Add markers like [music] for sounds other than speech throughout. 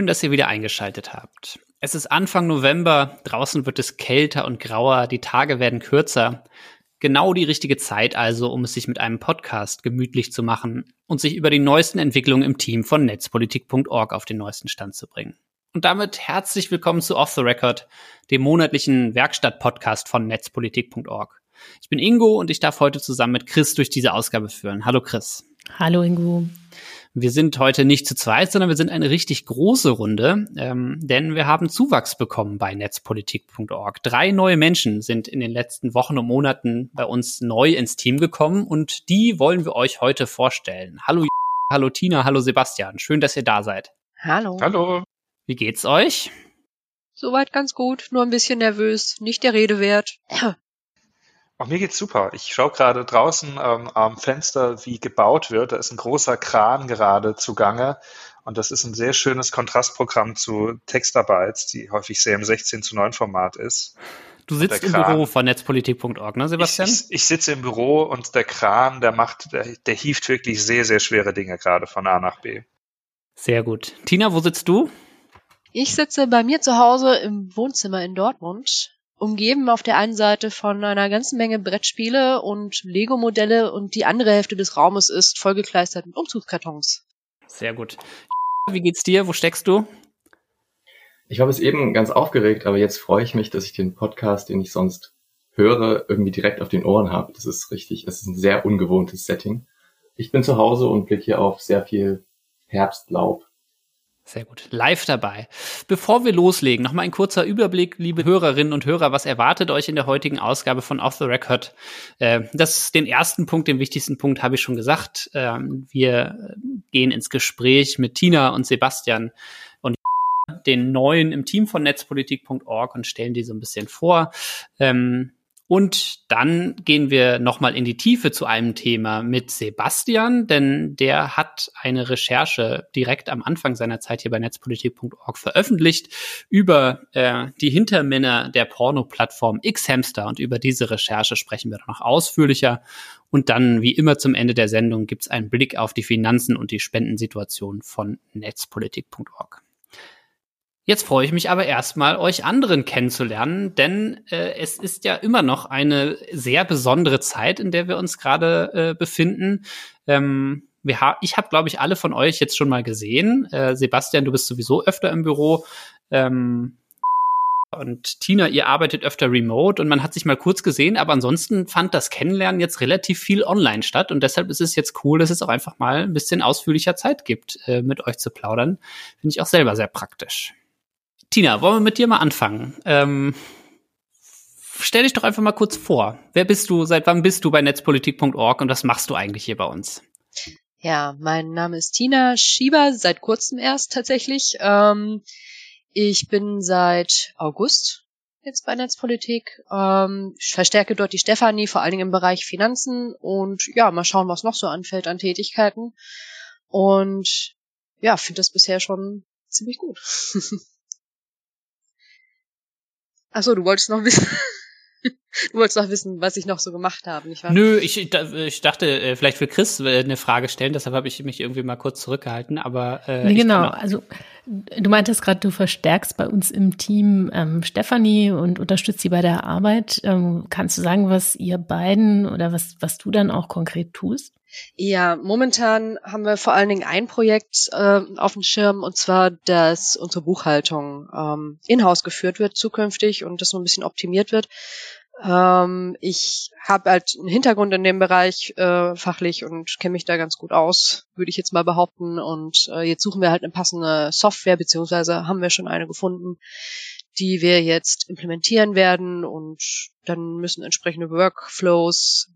Schön, dass ihr wieder eingeschaltet habt. Es ist Anfang November, draußen wird es kälter und grauer, die Tage werden kürzer. Genau die richtige Zeit also, um es sich mit einem Podcast gemütlich zu machen und sich über die neuesten Entwicklungen im Team von netzpolitik.org auf den neuesten Stand zu bringen. Und damit herzlich willkommen zu Off the Record, dem monatlichen Werkstatt-Podcast von netzpolitik.org. Ich bin Ingo und ich darf heute zusammen mit Chris durch diese Ausgabe führen. Hallo Chris. Hallo Ingo. Wir sind heute nicht zu zweit, sondern wir sind eine richtig große Runde, ähm, denn wir haben Zuwachs bekommen bei netzpolitik.org. Drei neue Menschen sind in den letzten Wochen und Monaten bei uns neu ins Team gekommen und die wollen wir euch heute vorstellen. Hallo, hallo Tina, hallo Sebastian. Schön, dass ihr da seid. Hallo. Hallo. Wie geht's euch? Soweit ganz gut, nur ein bisschen nervös, nicht der Rede wert. Auch mir geht's super. Ich schaue gerade draußen ähm, am Fenster, wie gebaut wird. Da ist ein großer Kran gerade zugange. Und das ist ein sehr schönes Kontrastprogramm zu Textarbeit, die häufig sehr im 16 zu 9 Format ist. Du sitzt im Büro von netzpolitik.org, ne, Sebastian? Ich, ich, ich, sitze im Büro und der Kran, der macht, der, der hieft wirklich sehr, sehr schwere Dinge gerade von A nach B. Sehr gut. Tina, wo sitzt du? Ich sitze bei mir zu Hause im Wohnzimmer in Dortmund umgeben auf der einen Seite von einer ganzen Menge Brettspiele und Lego-Modelle und die andere Hälfte des Raumes ist vollgekleistert mit Umzugskartons. Sehr gut. Wie geht's dir? Wo steckst du? Ich war bis eben ganz aufgeregt, aber jetzt freue ich mich, dass ich den Podcast, den ich sonst höre, irgendwie direkt auf den Ohren habe. Das ist richtig. Es ist ein sehr ungewohntes Setting. Ich bin zu Hause und blicke hier auf sehr viel Herbstlaub sehr gut. Live dabei. Bevor wir loslegen, noch mal ein kurzer Überblick, liebe Hörerinnen und Hörer. Was erwartet euch in der heutigen Ausgabe von Off the Record? Äh, das den ersten Punkt, den wichtigsten Punkt habe ich schon gesagt. Ähm, wir gehen ins Gespräch mit Tina und Sebastian und den neuen im Team von netzpolitik.org und stellen die so ein bisschen vor. Ähm, und dann gehen wir nochmal in die Tiefe zu einem Thema mit Sebastian, denn der hat eine Recherche direkt am Anfang seiner Zeit hier bei netzpolitik.org veröffentlicht über äh, die Hintermänner der Porno-Plattform Xhamster und über diese Recherche sprechen wir noch ausführlicher. Und dann, wie immer zum Ende der Sendung, gibt's einen Blick auf die Finanzen und die Spendensituation von netzpolitik.org. Jetzt freue ich mich aber erstmal, euch anderen kennenzulernen, denn äh, es ist ja immer noch eine sehr besondere Zeit, in der wir uns gerade äh, befinden. Ähm, wir ha ich habe, glaube ich, alle von euch jetzt schon mal gesehen. Äh, Sebastian, du bist sowieso öfter im Büro. Ähm, und Tina, ihr arbeitet öfter remote und man hat sich mal kurz gesehen, aber ansonsten fand das Kennenlernen jetzt relativ viel online statt und deshalb ist es jetzt cool, dass es auch einfach mal ein bisschen ausführlicher Zeit gibt, äh, mit euch zu plaudern. Finde ich auch selber sehr praktisch. Tina, wollen wir mit dir mal anfangen? Ähm, stell dich doch einfach mal kurz vor. Wer bist du? Seit wann bist du bei netzpolitik.org und was machst du eigentlich hier bei uns? Ja, mein Name ist Tina Schieber, seit kurzem erst tatsächlich. Ähm, ich bin seit August jetzt bei Netzpolitik. Ähm, ich verstärke dort die Stefanie, vor allen Dingen im Bereich Finanzen und ja, mal schauen, was noch so anfällt an Tätigkeiten. Und ja, finde das bisher schon ziemlich gut. [laughs] Ach so, du wolltest noch wissen. [laughs] Du wolltest noch wissen, was ich noch so gemacht habe, nicht wahr? Nö, ich, ich dachte, äh, vielleicht will Chris äh, eine Frage stellen, deshalb habe ich mich irgendwie mal kurz zurückgehalten, aber äh, nee, genau, also du meintest gerade, du verstärkst bei uns im Team ähm, Stefanie und unterstützt sie bei der Arbeit. Ähm, kannst du sagen, was ihr beiden oder was, was du dann auch konkret tust? Ja, momentan haben wir vor allen Dingen ein Projekt äh, auf dem Schirm und zwar, dass unsere Buchhaltung ähm, in-house geführt wird zukünftig und das so ein bisschen optimiert wird. Ähm, ich habe halt einen Hintergrund in dem Bereich äh, fachlich und kenne mich da ganz gut aus, würde ich jetzt mal behaupten. Und äh, jetzt suchen wir halt eine passende Software, beziehungsweise haben wir schon eine gefunden, die wir jetzt implementieren werden und dann müssen entsprechende Workflows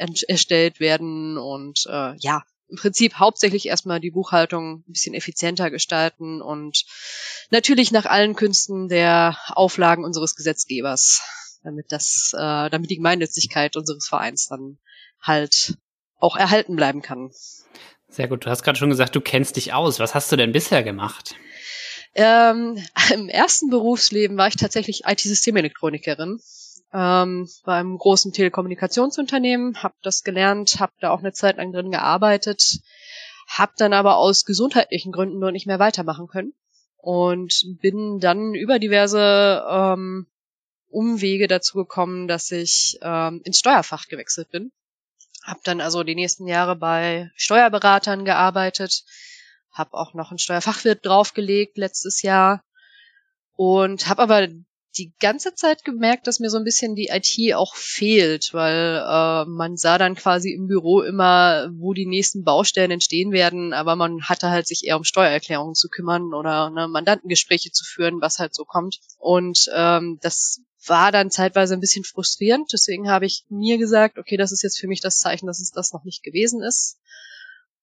erstellt werden und äh, ja, im Prinzip hauptsächlich erstmal die Buchhaltung ein bisschen effizienter gestalten und natürlich nach allen Künsten der Auflagen unseres Gesetzgebers, damit das, äh, damit die Gemeinnützigkeit unseres Vereins dann halt auch erhalten bleiben kann. Sehr gut. Du hast gerade schon gesagt, du kennst dich aus. Was hast du denn bisher gemacht? Ähm, Im ersten Berufsleben war ich tatsächlich IT-Systemelekronikerin ähm, beim großen Telekommunikationsunternehmen, habe das gelernt, habe da auch eine Zeit lang drin gearbeitet, hab dann aber aus gesundheitlichen Gründen nur nicht mehr weitermachen können und bin dann über diverse ähm, Umwege dazu gekommen, dass ich ähm, ins Steuerfach gewechselt bin. Hab dann also die nächsten Jahre bei Steuerberatern gearbeitet, hab auch noch einen Steuerfachwirt draufgelegt letztes Jahr und habe aber die ganze Zeit gemerkt, dass mir so ein bisschen die IT auch fehlt, weil äh, man sah dann quasi im Büro immer, wo die nächsten Baustellen entstehen werden, aber man hatte halt sich eher um Steuererklärungen zu kümmern oder ne, Mandantengespräche zu führen, was halt so kommt. Und ähm, das war dann zeitweise ein bisschen frustrierend. Deswegen habe ich mir gesagt, okay, das ist jetzt für mich das Zeichen, dass es das noch nicht gewesen ist.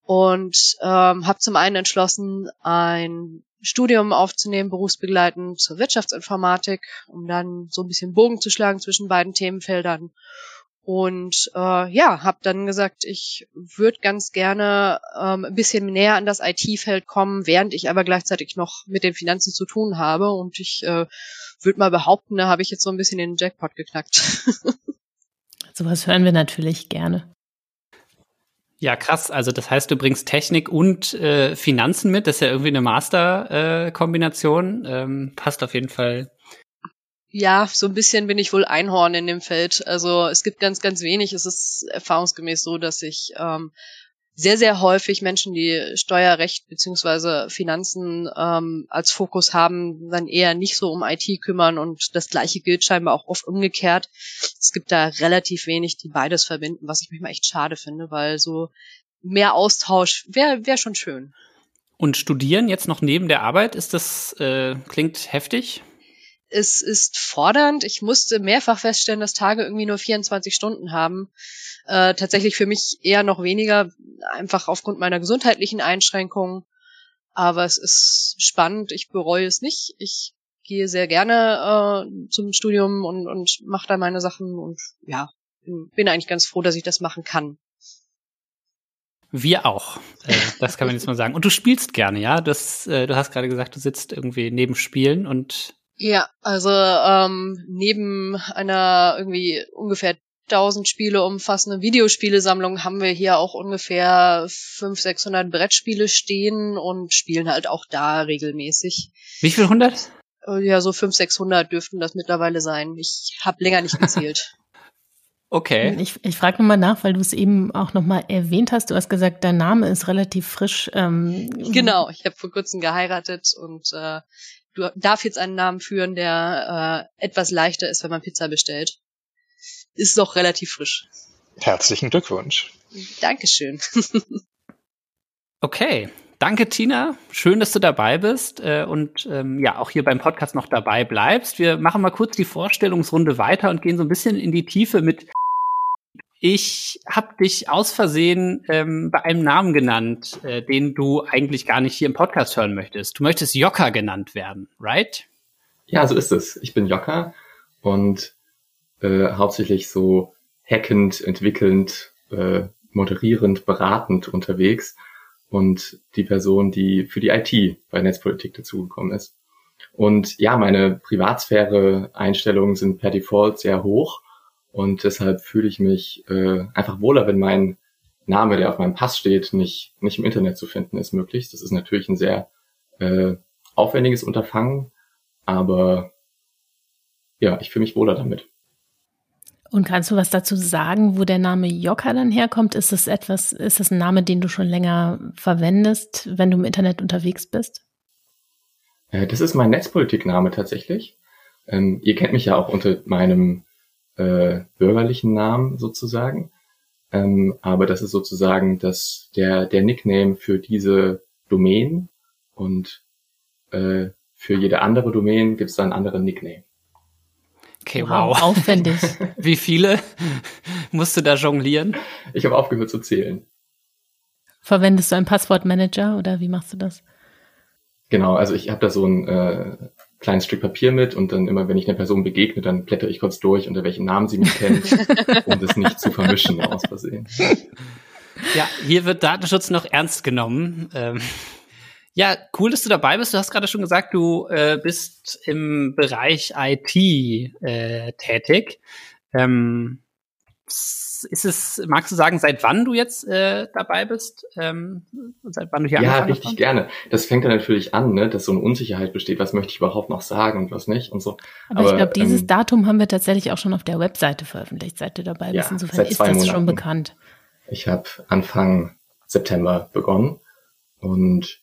Und ähm, habe zum einen entschlossen, ein Studium aufzunehmen, berufsbegleitend zur Wirtschaftsinformatik, um dann so ein bisschen Bogen zu schlagen zwischen beiden Themenfeldern. Und äh, ja, habe dann gesagt, ich würde ganz gerne ähm, ein bisschen näher an das IT-Feld kommen, während ich aber gleichzeitig noch mit den Finanzen zu tun habe. Und ich äh, würde mal behaupten, da habe ich jetzt so ein bisschen den Jackpot geknackt. [laughs] Sowas hören wir natürlich gerne. Ja, krass. Also das heißt, du bringst Technik und äh, Finanzen mit. Das ist ja irgendwie eine Master-Kombination. Äh, ähm, passt auf jeden Fall. Ja, so ein bisschen bin ich wohl Einhorn in dem Feld. Also es gibt ganz, ganz wenig. Es ist erfahrungsgemäß so, dass ich ähm, sehr, sehr häufig Menschen, die Steuerrecht beziehungsweise Finanzen ähm, als Fokus haben, dann eher nicht so um IT kümmern und das gleiche gilt scheinbar auch oft umgekehrt. Es gibt da relativ wenig, die beides verbinden, was ich manchmal echt schade finde, weil so mehr Austausch wäre wär schon schön. Und studieren jetzt noch neben der Arbeit, ist das, äh, klingt heftig? Es ist fordernd. Ich musste mehrfach feststellen, dass Tage irgendwie nur 24 Stunden haben. Äh, tatsächlich für mich eher noch weniger, einfach aufgrund meiner gesundheitlichen Einschränkungen. Aber es ist spannend. Ich bereue es nicht. Ich gehe sehr gerne äh, zum Studium und, und mache da meine Sachen und ja, bin eigentlich ganz froh, dass ich das machen kann. Wir auch. Äh, das kann man jetzt mal sagen. Und du spielst gerne, ja? Das, äh, du hast gerade gesagt, du sitzt irgendwie neben Spielen und ja, also ähm, neben einer irgendwie ungefähr 1000 Spiele umfassende Videospielesammlung haben wir hier auch ungefähr 500, 600 Brettspiele stehen und spielen halt auch da regelmäßig. Wie viel hundert? Äh, ja, so 500, 600 dürften das mittlerweile sein. Ich habe länger nicht gezählt. [laughs] Okay. Ich, ich frage nochmal nach, weil du es eben auch nochmal erwähnt hast. Du hast gesagt, dein Name ist relativ frisch. Ähm, genau, ich habe vor kurzem geheiratet und äh, darf jetzt einen Namen führen, der äh, etwas leichter ist, wenn man Pizza bestellt. Ist doch relativ frisch. Herzlichen Glückwunsch. Dankeschön. [laughs] okay. Danke, Tina. Schön, dass du dabei bist äh, und ähm, ja, auch hier beim Podcast noch dabei bleibst. Wir machen mal kurz die Vorstellungsrunde weiter und gehen so ein bisschen in die Tiefe mit ich habe dich aus Versehen ähm, bei einem Namen genannt, äh, den du eigentlich gar nicht hier im Podcast hören möchtest. Du möchtest Jokka genannt werden, right? Ja, so ist es. Ich bin Jokka und äh, hauptsächlich so hackend, entwickelnd, äh, moderierend, beratend unterwegs und die Person, die für die IT bei Netzpolitik dazugekommen ist. Und ja, meine Privatsphäre-Einstellungen sind per Default sehr hoch und deshalb fühle ich mich äh, einfach wohler, wenn mein Name, der auf meinem Pass steht, nicht, nicht im Internet zu finden ist, möglichst. Das ist natürlich ein sehr äh, aufwendiges Unterfangen, aber ja, ich fühle mich wohler damit. Und kannst du was dazu sagen, wo der Name Jokka dann herkommt? Ist das etwas, ist das ein Name, den du schon länger verwendest, wenn du im Internet unterwegs bist? Äh, das ist mein Netzpolitikname tatsächlich. Ähm, ihr kennt mich ja auch unter meinem äh, bürgerlichen Namen sozusagen. Ähm, aber das ist sozusagen das, der, der Nickname für diese Domain und äh, für jede andere Domain gibt es dann einen anderen Nickname. Okay, wow. wow. Aufwendig. [laughs] Wie viele [laughs] musst du da jonglieren? Ich habe aufgehört zu zählen. Verwendest du einen Passwortmanager oder wie machst du das? Genau, also ich habe da so ein äh, kleines Stück Papier mit und dann immer, wenn ich einer Person begegne, dann blätter ich kurz durch, unter welchen Namen sie mich kennt, [laughs] um das nicht zu vermischen [laughs] aus Versehen. Ja, hier wird Datenschutz noch ernst genommen. Ähm, ja, cool, dass du dabei bist. Du hast gerade schon gesagt, du äh, bist im Bereich IT äh, tätig. Ähm, ist es, magst du sagen, seit wann du jetzt äh, dabei bist? Ähm, seit wann du hier Ja, richtig hast? gerne. Das fängt dann natürlich an, ne, dass so eine Unsicherheit besteht, was möchte ich überhaupt noch sagen und was nicht und so. Aber, Aber ich glaube, dieses ähm, Datum haben wir tatsächlich auch schon auf der Webseite veröffentlicht, seit du dabei bist. Ja, Insofern ist das Monaten. schon bekannt. Ich habe Anfang September begonnen und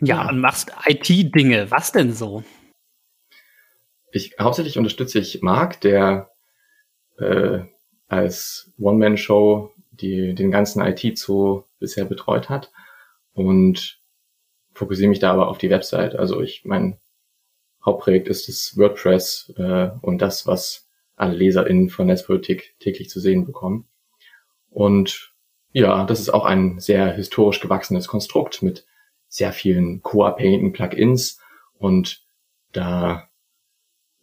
ja, ja. und machst IT-Dinge. Was denn so? Ich hauptsächlich unterstütze ich Marc, der äh, als One-Man-Show die den ganzen IT-Zoo bisher betreut hat und fokussiere mich da aber auf die Website. Also ich mein Hauptprojekt ist das WordPress äh, und das, was alle LeserInnen von Netzpolitik täglich zu sehen bekommen. Und ja, das ist auch ein sehr historisch gewachsenes Konstrukt mit sehr vielen co-abhängigen Plugins und da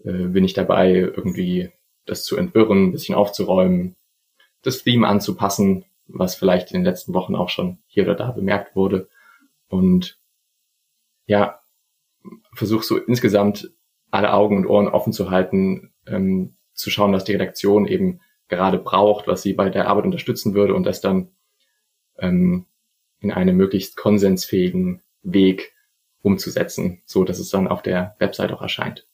äh, bin ich dabei, irgendwie das zu entwirren, ein bisschen aufzuräumen, das Theme anzupassen, was vielleicht in den letzten Wochen auch schon hier oder da bemerkt wurde. Und ja, versuch so insgesamt alle Augen und Ohren offen zu halten, ähm, zu schauen, was die Redaktion eben gerade braucht, was sie bei der Arbeit unterstützen würde und das dann ähm, in einem möglichst konsensfähigen Weg umzusetzen, so dass es dann auf der Website auch erscheint.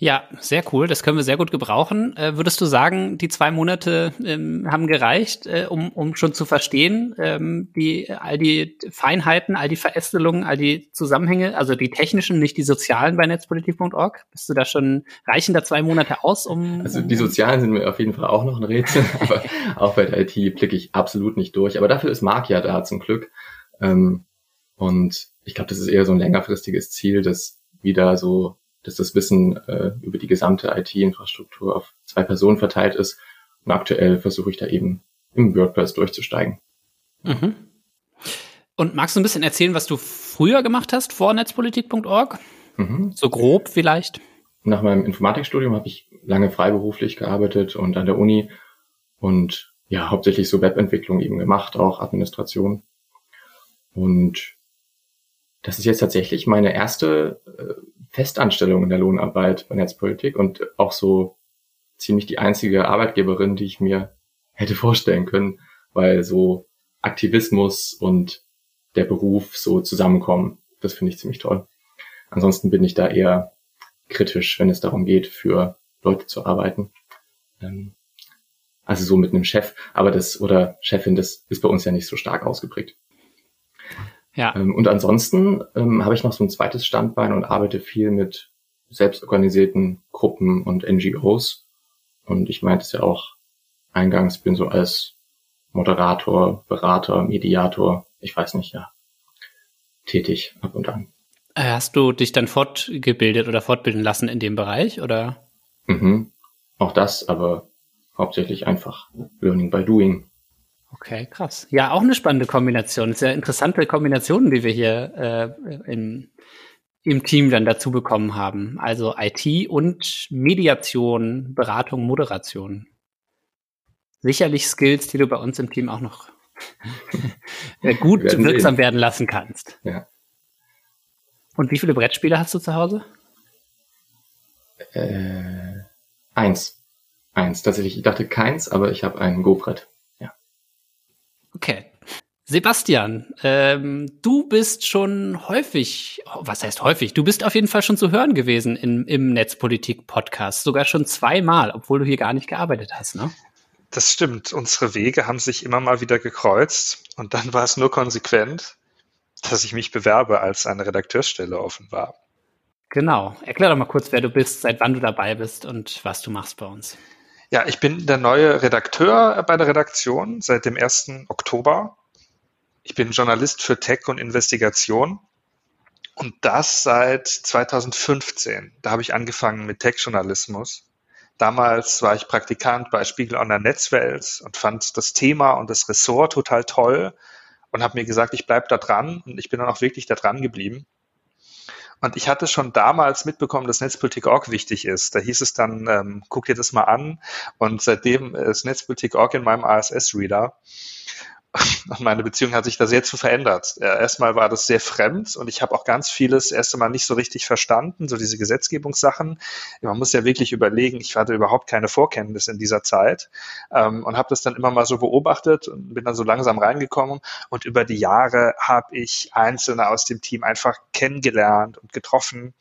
Ja, sehr cool. Das können wir sehr gut gebrauchen. Äh, würdest du sagen, die zwei Monate ähm, haben gereicht, äh, um, um schon zu verstehen, ähm, die, all die Feinheiten, all die Verästelungen, all die Zusammenhänge, also die technischen, nicht die sozialen bei netzpolitik.org? Bist du da schon, reichen da zwei Monate aus, um. Also die sozialen sind mir auf jeden Fall auch noch ein Rätsel, [laughs] aber auch bei der IT blicke ich absolut nicht durch. Aber dafür ist Marc ja da zum Glück. Ähm, und ich glaube, das ist eher so ein längerfristiges Ziel, das wieder so dass das Wissen äh, über die gesamte IT-Infrastruktur auf zwei Personen verteilt ist. Und aktuell versuche ich da eben im WordPress durchzusteigen. Mhm. Und magst du ein bisschen erzählen, was du früher gemacht hast vor netzpolitik.org? Mhm. So grob vielleicht? Nach meinem Informatikstudium habe ich lange freiberuflich gearbeitet und an der Uni und ja, hauptsächlich so Webentwicklung eben gemacht, auch Administration. Und das ist jetzt tatsächlich meine erste äh, Festanstellung in der Lohnarbeit bei Netzpolitik und auch so ziemlich die einzige Arbeitgeberin, die ich mir hätte vorstellen können, weil so Aktivismus und der Beruf so zusammenkommen. Das finde ich ziemlich toll. Ansonsten bin ich da eher kritisch, wenn es darum geht, für Leute zu arbeiten. Ähm, also so mit einem Chef, aber das oder Chefin, das ist bei uns ja nicht so stark ausgeprägt. Ja. Ähm, und ansonsten ähm, habe ich noch so ein zweites Standbein und arbeite viel mit selbstorganisierten Gruppen und NGOs. Und ich meinte es ja auch eingangs, bin so als Moderator, Berater, Mediator, ich weiß nicht, ja, tätig ab und an. Äh, hast du dich dann fortgebildet oder fortbilden lassen in dem Bereich, oder? Mhm. Auch das, aber hauptsächlich einfach Learning by Doing. Okay, krass. Ja, auch eine spannende Kombination. Sehr interessante Kombinationen, die wir hier äh, im, im Team dann dazu bekommen haben. Also IT und Mediation, Beratung, Moderation. Sicherlich Skills, die du bei uns im Team auch noch [laughs] gut werden wirksam sehen. werden lassen kannst. Ja. Und wie viele Brettspiele hast du zu Hause? Äh, eins. Eins. Tatsächlich, ich dachte keins, aber ich habe ein Go-Brett. Okay. Sebastian, ähm, du bist schon häufig, was heißt häufig? Du bist auf jeden Fall schon zu hören gewesen in, im Netzpolitik-Podcast, sogar schon zweimal, obwohl du hier gar nicht gearbeitet hast, ne? Das stimmt. Unsere Wege haben sich immer mal wieder gekreuzt und dann war es nur konsequent, dass ich mich bewerbe, als eine Redakteursstelle offen war. Genau. Erklär doch mal kurz, wer du bist, seit wann du dabei bist und was du machst bei uns. Ja, ich bin der neue Redakteur bei der Redaktion seit dem 1. Oktober. Ich bin Journalist für Tech und Investigation und das seit 2015. Da habe ich angefangen mit Tech-Journalismus. Damals war ich Praktikant bei Spiegel Online Netzwelt und fand das Thema und das Ressort total toll und habe mir gesagt, ich bleibe da dran und ich bin dann auch wirklich da dran geblieben. Und ich hatte schon damals mitbekommen, dass Netzpolitik.org wichtig ist. Da hieß es dann, ähm, guck dir das mal an. Und seitdem ist Netzpolitik.org in meinem ASS-Reader. [laughs] und meine Beziehung hat sich da sehr zu verändert. Erstmal war das sehr fremd und ich habe auch ganz vieles erst einmal nicht so richtig verstanden, so diese Gesetzgebungssachen. Man muss ja wirklich überlegen, ich hatte überhaupt keine Vorkenntnis in dieser Zeit ähm, und habe das dann immer mal so beobachtet und bin dann so langsam reingekommen und über die Jahre habe ich Einzelne aus dem Team einfach kennengelernt und getroffen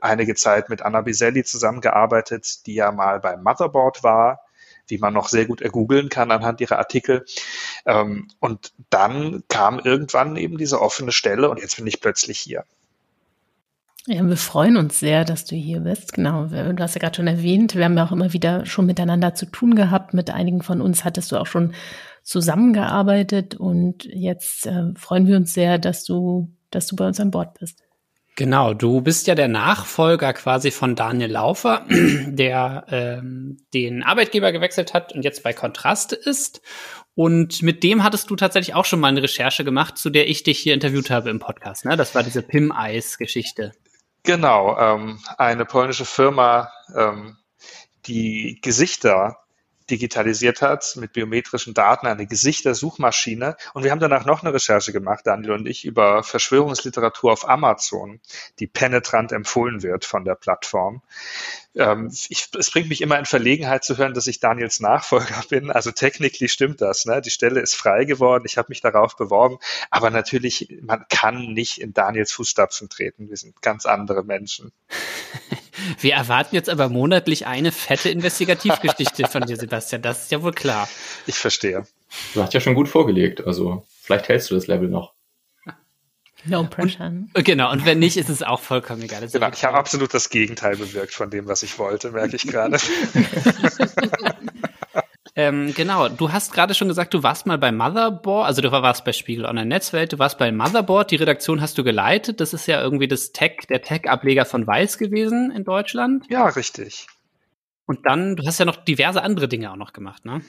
einige Zeit mit Anna Biselli zusammengearbeitet, die ja mal beim Motherboard war die man noch sehr gut ergoogeln kann anhand ihrer Artikel. Ähm, und dann kam irgendwann eben diese offene Stelle und jetzt bin ich plötzlich hier. Ja, wir freuen uns sehr, dass du hier bist. Genau, du hast ja gerade schon erwähnt, wir haben ja auch immer wieder schon miteinander zu tun gehabt. Mit einigen von uns hattest du auch schon zusammengearbeitet und jetzt äh, freuen wir uns sehr, dass du, dass du bei uns an Bord bist. Genau, du bist ja der Nachfolger quasi von Daniel Laufer, [clears throat] der ähm, den Arbeitgeber gewechselt hat und jetzt bei Kontrast ist. Und mit dem hattest du tatsächlich auch schon mal eine Recherche gemacht, zu der ich dich hier interviewt habe im Podcast. Ne? Das war diese Pim-Eis-Geschichte. Genau, ähm, eine polnische Firma, ähm, die Gesichter digitalisiert hat mit biometrischen Daten, eine Gesichtersuchmaschine. Und wir haben danach noch eine Recherche gemacht, Daniel und ich, über Verschwörungsliteratur auf Amazon, die penetrant empfohlen wird von der Plattform. Ähm, ich, es bringt mich immer in Verlegenheit zu hören, dass ich Daniels Nachfolger [laughs] bin. Also technically stimmt das. Ne? Die Stelle ist frei geworden. Ich habe mich darauf beworben. Aber natürlich, man kann nicht in Daniels Fußstapfen treten. Wir sind ganz andere Menschen. [laughs] Wir erwarten jetzt aber monatlich eine fette Investigativgeschichte von dir, Sebastian. Das ist ja wohl klar. Ich verstehe. Du hast ja schon gut vorgelegt. Also vielleicht hältst du das Level noch. No pressure. Und, genau, und wenn nicht, ist es auch vollkommen egal. Genau, ich habe absolut das Gegenteil bewirkt von dem, was ich wollte, merke ich gerade. [laughs] [laughs] ähm, genau, du hast gerade schon gesagt, du warst mal bei Motherboard, also du warst bei Spiegel Online Netzwelt, du warst bei Motherboard, die Redaktion hast du geleitet. Das ist ja irgendwie das Tech, der Tech-Ableger von Weiß gewesen in Deutschland. Ja, richtig. Und dann, du hast ja noch diverse andere Dinge auch noch gemacht, ne?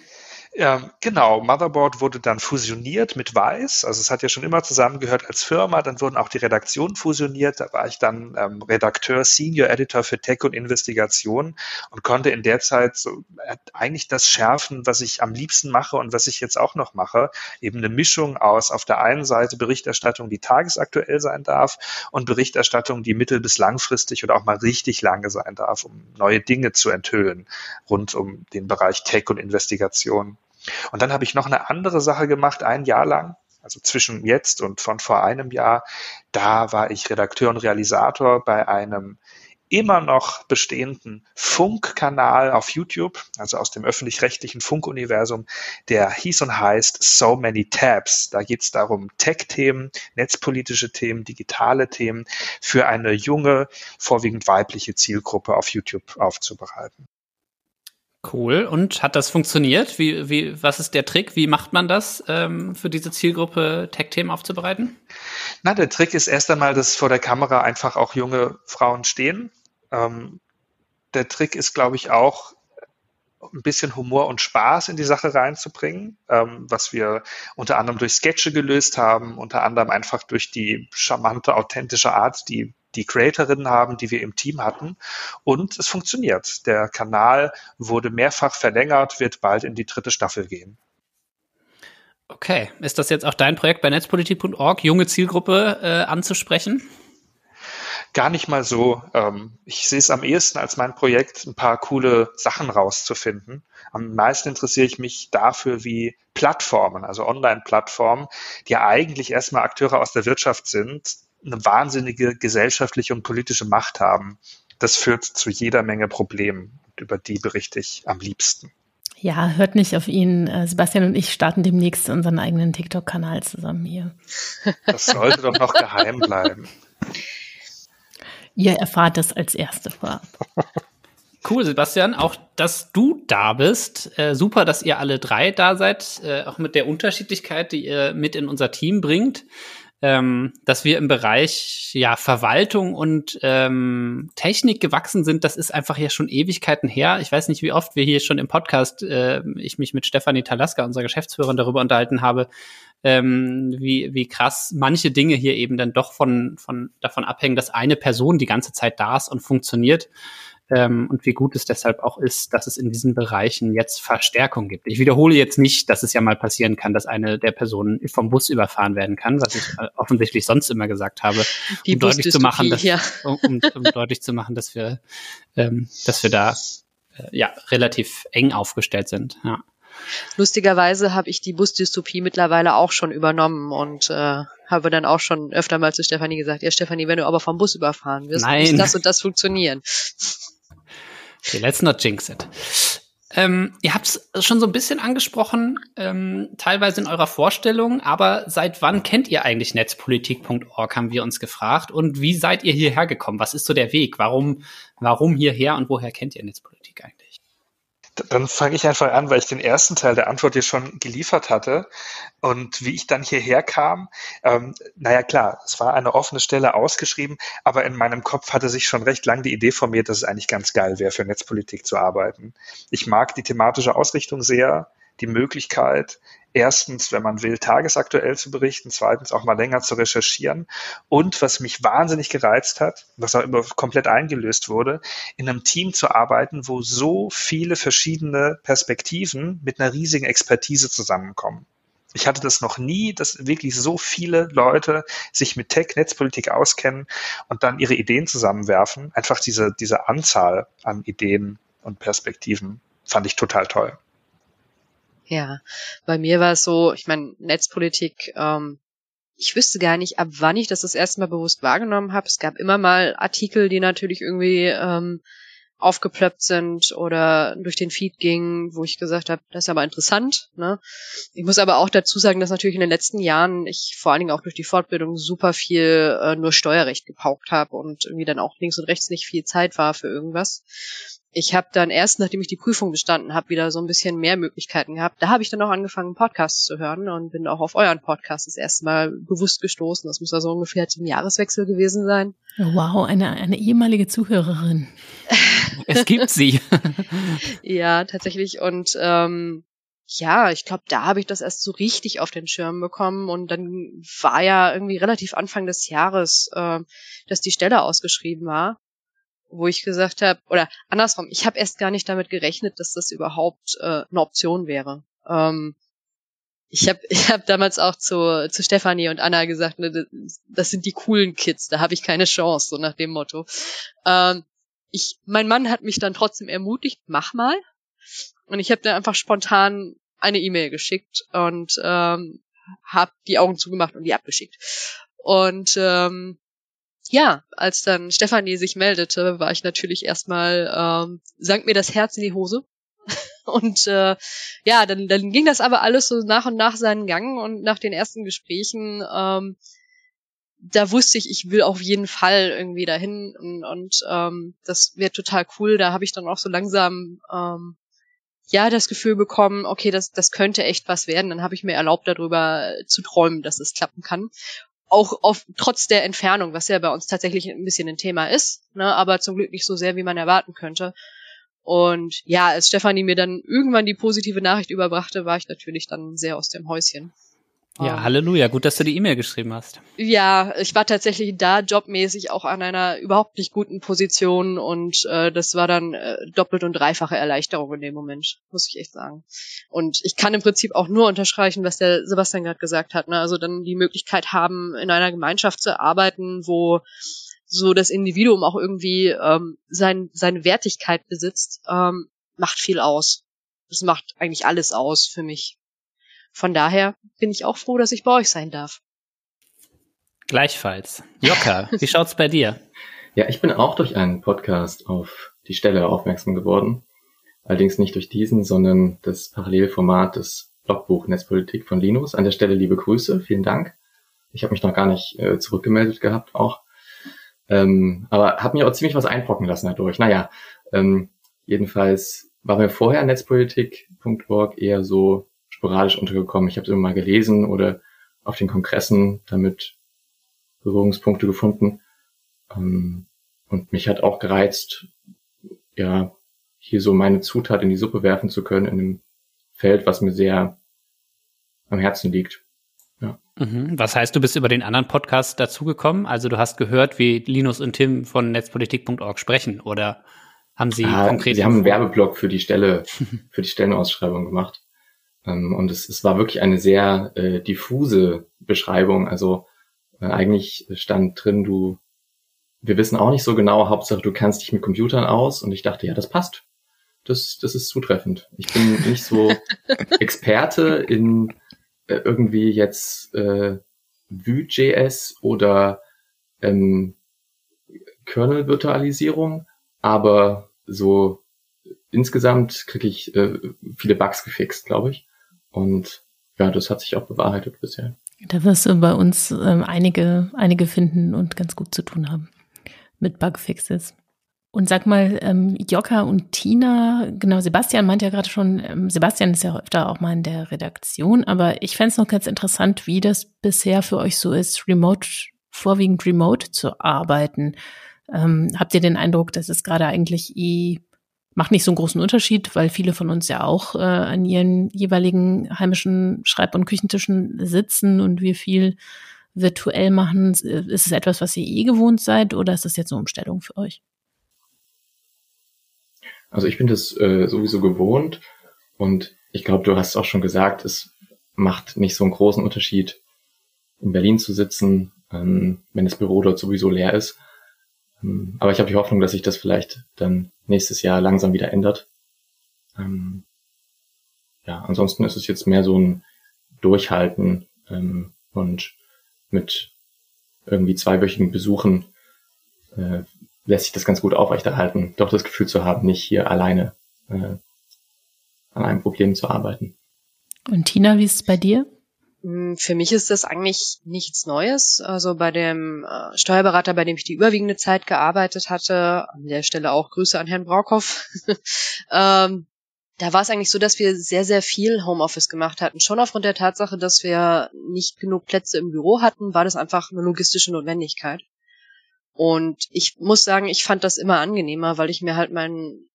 Ähm, genau, Motherboard wurde dann fusioniert mit Weiß. Also es hat ja schon immer zusammengehört als Firma. Dann wurden auch die Redaktionen fusioniert. Da war ich dann ähm, Redakteur, Senior Editor für Tech und Investigation und konnte in der Zeit so äh, eigentlich das schärfen, was ich am liebsten mache und was ich jetzt auch noch mache. Eben eine Mischung aus auf der einen Seite Berichterstattung, die tagesaktuell sein darf und Berichterstattung, die mittel- bis langfristig oder auch mal richtig lange sein darf, um neue Dinge zu enthüllen rund um den Bereich Tech und Investigation. Und dann habe ich noch eine andere Sache gemacht, ein Jahr lang, also zwischen jetzt und von vor einem Jahr. Da war ich Redakteur und Realisator bei einem immer noch bestehenden Funkkanal auf YouTube, also aus dem öffentlich-rechtlichen Funkuniversum, der hieß und heißt So Many Tabs. Da geht es darum, Tech-Themen, netzpolitische Themen, digitale Themen für eine junge, vorwiegend weibliche Zielgruppe auf YouTube aufzubereiten. Cool. Und hat das funktioniert? Wie, wie, was ist der Trick? Wie macht man das, ähm, für diese Zielgruppe Tech-Themen aufzubereiten? Na, der Trick ist erst einmal, dass vor der Kamera einfach auch junge Frauen stehen. Ähm, der Trick ist, glaube ich, auch, ein bisschen Humor und Spaß in die Sache reinzubringen, ähm, was wir unter anderem durch Sketche gelöst haben, unter anderem einfach durch die charmante, authentische Art, die die Creatorinnen haben, die wir im Team hatten. Und es funktioniert. Der Kanal wurde mehrfach verlängert, wird bald in die dritte Staffel gehen. Okay, ist das jetzt auch dein Projekt bei netzpolitik.org, junge Zielgruppe äh, anzusprechen? Gar nicht mal so. Ähm, ich sehe es am ehesten als mein Projekt, ein paar coole Sachen rauszufinden. Am meisten interessiere ich mich dafür, wie Plattformen, also Online-Plattformen, die ja eigentlich erstmal Akteure aus der Wirtschaft sind, eine wahnsinnige gesellschaftliche und politische Macht haben. Das führt zu jeder Menge Problemen. Über die berichte ich am liebsten. Ja, hört nicht auf ihn. Äh, Sebastian und ich starten demnächst unseren eigenen TikTok-Kanal zusammen hier. Das sollte doch noch geheim bleiben. Ihr erfahrt das als erste vorab. Cool, Sebastian, auch dass du da bist. Äh, super, dass ihr alle drei da seid, äh, auch mit der Unterschiedlichkeit, die ihr mit in unser Team bringt ähm, dass wir im Bereich ja Verwaltung und ähm, Technik gewachsen sind, das ist einfach ja schon Ewigkeiten her. Ich weiß nicht, wie oft wir hier schon im Podcast, äh, ich mich mit Stefanie Talaska, unserer Geschäftsführerin, darüber unterhalten habe, ähm, wie, wie krass manche Dinge hier eben dann doch von, von davon abhängen, dass eine Person die ganze Zeit da ist und funktioniert. Ähm, und wie gut es deshalb auch ist, dass es in diesen Bereichen jetzt Verstärkung gibt. Ich wiederhole jetzt nicht, dass es ja mal passieren kann, dass eine der Personen vom Bus überfahren werden kann, was ich äh, offensichtlich sonst immer gesagt habe, Die um deutlich zu machen, dass, ja. um, um, um deutlich zu machen, dass wir, ähm, dass wir da äh, ja relativ eng aufgestellt sind. Ja. Lustigerweise habe ich die Busdystopie mittlerweile auch schon übernommen und äh, habe dann auch schon öfter mal zu Stefanie gesagt, ja Stefanie, wenn du aber vom Bus überfahren wirst, Nein. muss das und das funktionieren. Okay, let's not jinx it. Ähm, ihr habt es schon so ein bisschen angesprochen, ähm, teilweise in eurer Vorstellung, aber seit wann kennt ihr eigentlich netzpolitik.org, haben wir uns gefragt. Und wie seid ihr hierher gekommen? Was ist so der Weg? Warum, warum hierher und woher kennt ihr Netzpolitik eigentlich? Dann fange ich einfach an, weil ich den ersten Teil der Antwort hier schon geliefert hatte. Und wie ich dann hierher kam, ähm, naja klar, es war eine offene Stelle ausgeschrieben, aber in meinem Kopf hatte sich schon recht lang die Idee formiert, dass es eigentlich ganz geil wäre, für Netzpolitik zu arbeiten. Ich mag die thematische Ausrichtung sehr, die Möglichkeit, erstens, wenn man will, tagesaktuell zu berichten, zweitens auch mal länger zu recherchieren und was mich wahnsinnig gereizt hat, was auch immer komplett eingelöst wurde, in einem Team zu arbeiten, wo so viele verschiedene Perspektiven mit einer riesigen Expertise zusammenkommen. Ich hatte das noch nie, dass wirklich so viele Leute sich mit Tech, Netzpolitik auskennen und dann ihre Ideen zusammenwerfen. Einfach diese, diese Anzahl an Ideen und Perspektiven fand ich total toll. Ja, bei mir war es so, ich meine, Netzpolitik, ähm, ich wüsste gar nicht, ab wann ich das das erste Mal bewusst wahrgenommen habe. Es gab immer mal Artikel, die natürlich irgendwie ähm, aufgeplöppt sind oder durch den Feed gingen, wo ich gesagt habe, das ist aber interessant. Ne? Ich muss aber auch dazu sagen, dass natürlich in den letzten Jahren ich vor allen Dingen auch durch die Fortbildung super viel äh, nur Steuerrecht gepaukt habe und irgendwie dann auch links und rechts nicht viel Zeit war für irgendwas ich habe dann erst, nachdem ich die Prüfung bestanden habe, wieder so ein bisschen mehr Möglichkeiten gehabt. Da habe ich dann auch angefangen, Podcasts zu hören und bin auch auf euren Podcast das erste Mal bewusst gestoßen. Das muss also ungefähr zum Jahreswechsel gewesen sein. Wow, eine, eine ehemalige Zuhörerin. es gibt sie. [laughs] ja, tatsächlich. Und ähm, ja, ich glaube, da habe ich das erst so richtig auf den Schirm bekommen und dann war ja irgendwie relativ Anfang des Jahres, äh, dass die Stelle ausgeschrieben war wo ich gesagt habe, oder andersrum, ich habe erst gar nicht damit gerechnet, dass das überhaupt äh, eine Option wäre. Ähm, ich habe [laughs] ich hab damals auch zu, zu Stefanie und Anna gesagt, ne, das sind die coolen Kids, da habe ich keine Chance, so nach dem Motto. Ähm, ich, mein Mann hat mich dann trotzdem ermutigt, mach mal. Und ich habe dann einfach spontan eine E-Mail geschickt und ähm, habe die Augen zugemacht und die abgeschickt. Und ähm, ja, als dann Stefanie sich meldete, war ich natürlich erstmal, ähm, sank mir das Herz in die Hose. [laughs] und äh, ja, dann, dann ging das aber alles so nach und nach seinen Gang und nach den ersten Gesprächen, ähm, da wusste ich, ich will auf jeden Fall irgendwie dahin und, und ähm, das wäre total cool. Da habe ich dann auch so langsam ähm, ja das Gefühl bekommen, okay, das, das könnte echt was werden. Dann habe ich mir erlaubt, darüber zu träumen, dass es klappen kann auch auf, trotz der Entfernung, was ja bei uns tatsächlich ein bisschen ein Thema ist, ne, aber zum Glück nicht so sehr, wie man erwarten könnte. Und ja, als Stefanie mir dann irgendwann die positive Nachricht überbrachte, war ich natürlich dann sehr aus dem Häuschen. Ja, um, Halleluja, gut, dass du die E-Mail geschrieben hast. Ja, ich war tatsächlich da jobmäßig auch an einer überhaupt nicht guten Position und äh, das war dann äh, doppelt und dreifache Erleichterung in dem Moment, muss ich echt sagen. Und ich kann im Prinzip auch nur unterstreichen, was der Sebastian gerade gesagt hat. Ne? Also dann die Möglichkeit haben, in einer Gemeinschaft zu arbeiten, wo so das Individuum auch irgendwie ähm, sein, seine Wertigkeit besitzt, ähm, macht viel aus. Das macht eigentlich alles aus für mich. Von daher bin ich auch froh, dass ich bei euch sein darf. Gleichfalls. Jokka, [laughs] wie schaut's bei dir? Ja, ich bin auch durch einen Podcast auf die Stelle aufmerksam geworden. Allerdings nicht durch diesen, sondern das Parallelformat des Blogbuch Netzpolitik von Linus. An der Stelle liebe Grüße, vielen Dank. Ich habe mich noch gar nicht äh, zurückgemeldet gehabt auch. Ähm, aber habe mir auch ziemlich was einbrocken lassen dadurch. Naja, ähm, jedenfalls war mir vorher Netzpolitik.org eher so sporadisch untergekommen. Ich habe es immer mal gelesen oder auf den Kongressen damit Berührungspunkte gefunden. Ähm, und mich hat auch gereizt, ja, hier so meine Zutat in die Suppe werfen zu können in einem Feld, was mir sehr am Herzen liegt. Ja. Mhm. Was heißt, du bist über den anderen Podcast dazugekommen? Also du hast gehört, wie Linus und Tim von netzpolitik.org sprechen, oder? Haben Sie ah, konkret? Sie haben einen Werbeblock für die Stelle, für die Stellenausschreibung gemacht. Ähm, und es, es war wirklich eine sehr äh, diffuse Beschreibung. Also äh, eigentlich stand drin, du, wir wissen auch nicht so genau, Hauptsache du kannst dich mit Computern aus. Und ich dachte, ja, das passt. Das, das ist zutreffend. Ich bin nicht so [laughs] Experte in äh, irgendwie jetzt äh, Vue.js oder ähm, Kernel-Virtualisierung, aber so insgesamt kriege ich äh, viele Bugs gefixt, glaube ich. Und ja, das hat sich auch bewahrheitet bisher. Da wirst du bei uns ähm, einige, einige finden und ganz gut zu tun haben mit Bugfixes. Und sag mal, ähm, Jokka und Tina, genau, Sebastian meint ja gerade schon, ähm, Sebastian ist ja öfter auch mal in der Redaktion, aber ich fände es noch ganz interessant, wie das bisher für euch so ist, remote, vorwiegend remote zu arbeiten. Ähm, habt ihr den Eindruck, dass es gerade eigentlich eh macht nicht so einen großen Unterschied, weil viele von uns ja auch äh, an ihren jeweiligen heimischen Schreib- und Küchentischen sitzen und wir viel virtuell machen. Ist es etwas, was ihr eh gewohnt seid oder ist das jetzt eine Umstellung für euch? Also ich bin das äh, sowieso gewohnt und ich glaube, du hast auch schon gesagt, es macht nicht so einen großen Unterschied, in Berlin zu sitzen, ähm, wenn das Büro dort sowieso leer ist. Ähm, aber ich habe die Hoffnung, dass sich das vielleicht dann nächstes Jahr langsam wieder ändert. Ähm, ja, ansonsten ist es jetzt mehr so ein Durchhalten ähm, und mit irgendwie zweiwöchigen Besuchen äh, lässt sich das ganz gut aufrechterhalten, doch das Gefühl zu haben, nicht hier alleine äh, an einem Problem zu arbeiten. Und Tina, wie ist es bei dir? Hm, für mich ist das eigentlich nichts Neues. Also bei dem äh, Steuerberater, bei dem ich die überwiegende Zeit gearbeitet hatte, an der Stelle auch Grüße an Herrn Braukow, [laughs] ähm, da war es eigentlich so, dass wir sehr, sehr viel Homeoffice gemacht hatten. Schon aufgrund der Tatsache, dass wir nicht genug Plätze im Büro hatten, war das einfach eine logistische Notwendigkeit. Und ich muss sagen, ich fand das immer angenehmer, weil ich mir halt meinen,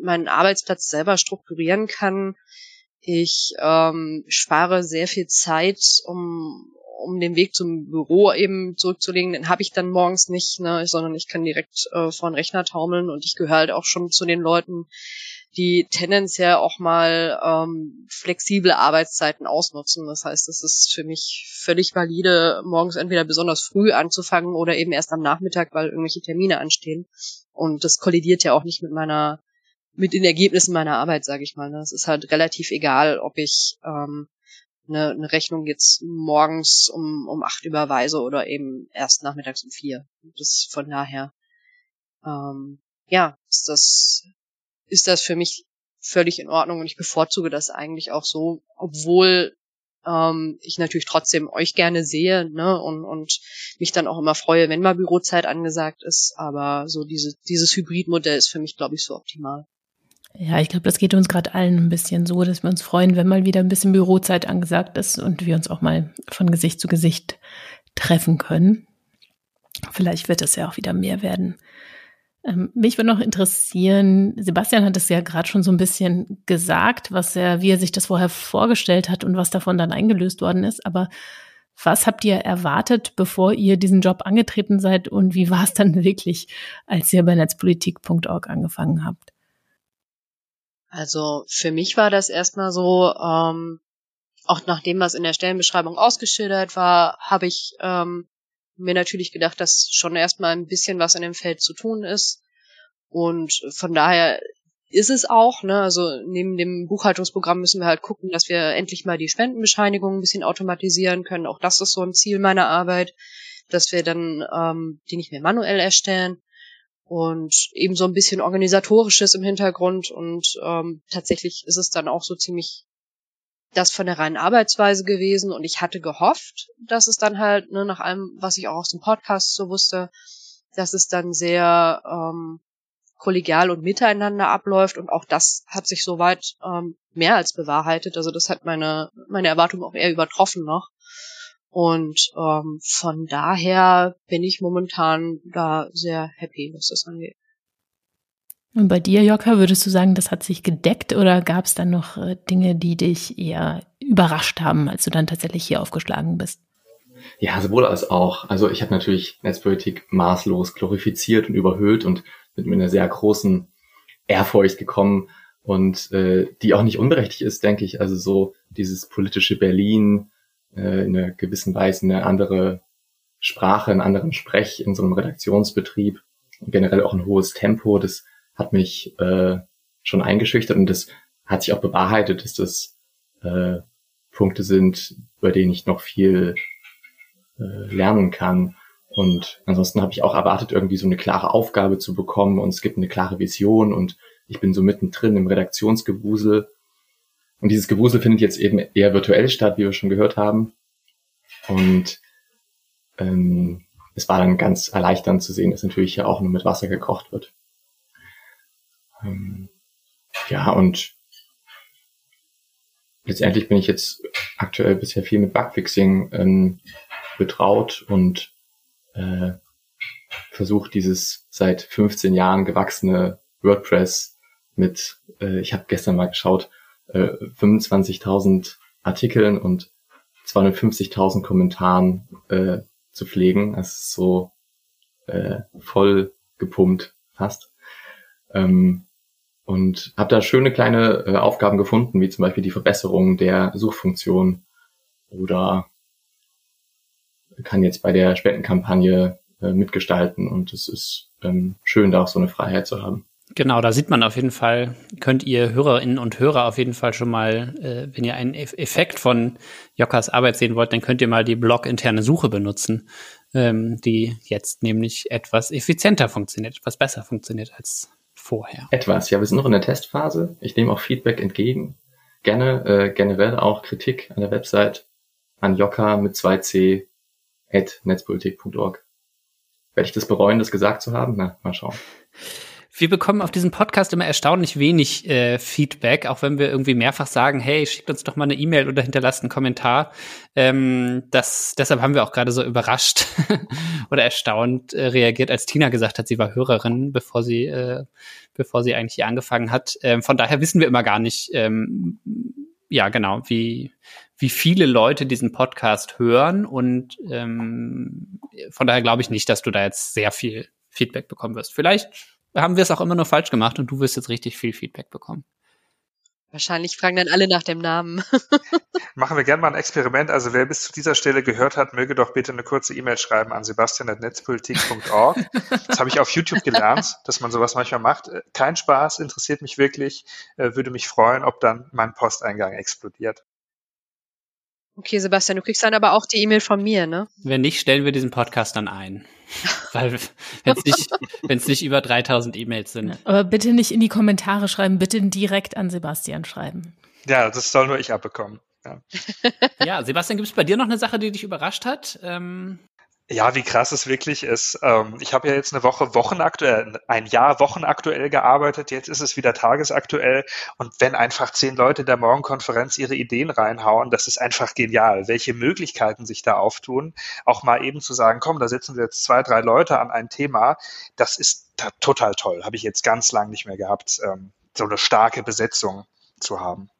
meinen Arbeitsplatz selber strukturieren kann ich ähm, spare sehr viel Zeit, um, um den Weg zum Büro eben zurückzulegen. Den habe ich dann morgens nicht, ne, sondern ich kann direkt äh, vor den Rechner taumeln und ich gehöre halt auch schon zu den Leuten, die tendenziell auch mal ähm, flexible Arbeitszeiten ausnutzen. Das heißt, es ist für mich völlig valide, morgens entweder besonders früh anzufangen oder eben erst am Nachmittag, weil irgendwelche Termine anstehen. Und das kollidiert ja auch nicht mit meiner mit den Ergebnissen meiner Arbeit, sage ich mal. Ne? Es ist halt relativ egal, ob ich ähm, eine, eine Rechnung jetzt morgens um, um acht überweise oder eben erst nachmittags um vier. Das von daher, ähm, ja, ist das, ist das für mich völlig in Ordnung und ich bevorzuge das eigentlich auch so, obwohl ähm, ich natürlich trotzdem euch gerne sehe ne, und, und mich dann auch immer freue, wenn mal Bürozeit angesagt ist. Aber so diese, dieses Hybridmodell ist für mich, glaube ich, so optimal. Ja, ich glaube, das geht uns gerade allen ein bisschen so, dass wir uns freuen, wenn mal wieder ein bisschen Bürozeit angesagt ist und wir uns auch mal von Gesicht zu Gesicht treffen können. Vielleicht wird es ja auch wieder mehr werden. Ähm, mich würde noch interessieren, Sebastian hat es ja gerade schon so ein bisschen gesagt, was er, wie er sich das vorher vorgestellt hat und was davon dann eingelöst worden ist. Aber was habt ihr erwartet, bevor ihr diesen Job angetreten seid und wie war es dann [laughs] wirklich, als ihr bei netzpolitik.org angefangen habt? Also für mich war das erstmal so, ähm, auch nachdem was in der Stellenbeschreibung ausgeschildert war, habe ich ähm, mir natürlich gedacht, dass schon erstmal ein bisschen was in dem Feld zu tun ist. Und von daher ist es auch, ne, also neben dem Buchhaltungsprogramm müssen wir halt gucken, dass wir endlich mal die Spendenbescheinigung ein bisschen automatisieren können. Auch das ist so ein Ziel meiner Arbeit, dass wir dann ähm, die nicht mehr manuell erstellen und eben so ein bisschen organisatorisches im Hintergrund und ähm, tatsächlich ist es dann auch so ziemlich das von der reinen Arbeitsweise gewesen und ich hatte gehofft, dass es dann halt, ne, nach allem, was ich auch aus dem Podcast so wusste, dass es dann sehr ähm, kollegial und miteinander abläuft und auch das hat sich soweit ähm, mehr als bewahrheitet. Also das hat meine, meine Erwartung auch eher übertroffen noch. Und ähm, von daher bin ich momentan da sehr happy, was das angeht. Und bei dir, Jokka, würdest du sagen, das hat sich gedeckt oder gab es dann noch äh, Dinge, die dich eher überrascht haben, als du dann tatsächlich hier aufgeschlagen bist? Ja, sowohl als auch. Also ich habe natürlich Netzpolitik maßlos glorifiziert und überhöht und mit einer sehr großen Ehrfurcht gekommen und äh, die auch nicht unberechtigt ist, denke ich. Also so dieses politische Berlin, äh, in einer gewissen Weise eine andere Sprache, einen anderen Sprech in so einem Redaktionsbetrieb und generell auch ein hohes Tempo, das hat mich äh, schon eingeschüchtert und das hat sich auch bewahrheitet, dass das äh, Punkte sind, bei denen ich noch viel äh, lernen kann. Und ansonsten habe ich auch erwartet, irgendwie so eine klare Aufgabe zu bekommen und es gibt eine klare Vision und ich bin so mittendrin im Redaktionsgewusel. Und dieses Gewusel findet jetzt eben eher virtuell statt, wie wir schon gehört haben. Und ähm, es war dann ganz erleichternd zu sehen, dass natürlich hier auch nur mit Wasser gekocht wird. Ähm, ja, und letztendlich bin ich jetzt aktuell bisher viel mit Bugfixing ähm, betraut und äh, versuche dieses seit 15 Jahren gewachsene WordPress mit, äh, ich habe gestern mal geschaut, äh, 25.000 Artikeln und 250.000 Kommentaren äh, zu pflegen. Das ist so äh, voll gepumpt fast. Ähm, und habe da schöne kleine äh, Aufgaben gefunden, wie zum Beispiel die Verbesserung der Suchfunktion oder kann jetzt bei der Spendenkampagne äh, mitgestalten und es ist ähm, schön, da auch so eine Freiheit zu haben. Genau, da sieht man auf jeden Fall, könnt ihr Hörerinnen und Hörer auf jeden Fall schon mal, äh, wenn ihr einen Effekt von Jockers Arbeit sehen wollt, dann könnt ihr mal die Blog-interne Suche benutzen, ähm, die jetzt nämlich etwas effizienter funktioniert, etwas besser funktioniert als vorher. Etwas, ja, wir sind noch in der Testphase. Ich nehme auch Feedback entgegen. Gerne äh, generell auch Kritik an der Website an Jokka mit 2c at netzpolitik.org. Werde ich das bereuen, das gesagt zu haben? Na, mal schauen. Wir bekommen auf diesem Podcast immer erstaunlich wenig äh, Feedback, auch wenn wir irgendwie mehrfach sagen, hey, schickt uns doch mal eine E-Mail oder hinterlasst einen Kommentar. Ähm, das, deshalb haben wir auch gerade so überrascht [laughs] oder erstaunt äh, reagiert, als Tina gesagt hat, sie war Hörerin, bevor sie, äh, bevor sie eigentlich hier angefangen hat. Ähm, von daher wissen wir immer gar nicht, ähm, ja genau, wie, wie viele Leute diesen Podcast hören und ähm, von daher glaube ich nicht, dass du da jetzt sehr viel Feedback bekommen wirst. Vielleicht haben wir es auch immer nur falsch gemacht und du wirst jetzt richtig viel Feedback bekommen. Wahrscheinlich fragen dann alle nach dem Namen. [laughs] Machen wir gerne mal ein Experiment. Also wer bis zu dieser Stelle gehört hat, möge doch bitte eine kurze E-Mail schreiben an sebastian.netzpolitik.org. Das habe ich auf YouTube gelernt, dass man sowas manchmal macht. Äh, kein Spaß, interessiert mich wirklich, äh, würde mich freuen, ob dann mein Posteingang explodiert. Okay, Sebastian, du kriegst dann aber auch die E-Mail von mir, ne? Wenn nicht, stellen wir diesen Podcast dann ein. [laughs] Weil, wenn es nicht, wenn's nicht über 3000 E-Mails sind. Aber bitte nicht in die Kommentare schreiben, bitte direkt an Sebastian schreiben. Ja, das soll nur ich abbekommen. Ja, ja Sebastian, gibt es bei dir noch eine Sache, die dich überrascht hat? Ähm ja, wie krass es wirklich ist. Ähm, ich habe ja jetzt eine Woche wochenaktuell, ein Jahr wochenaktuell gearbeitet, jetzt ist es wieder tagesaktuell und wenn einfach zehn Leute der Morgenkonferenz ihre Ideen reinhauen, das ist einfach genial, welche Möglichkeiten sich da auftun, auch mal eben zu sagen, komm, da sitzen wir jetzt zwei, drei Leute an ein Thema, das ist total toll, habe ich jetzt ganz lang nicht mehr gehabt, ähm, so eine starke Besetzung zu haben.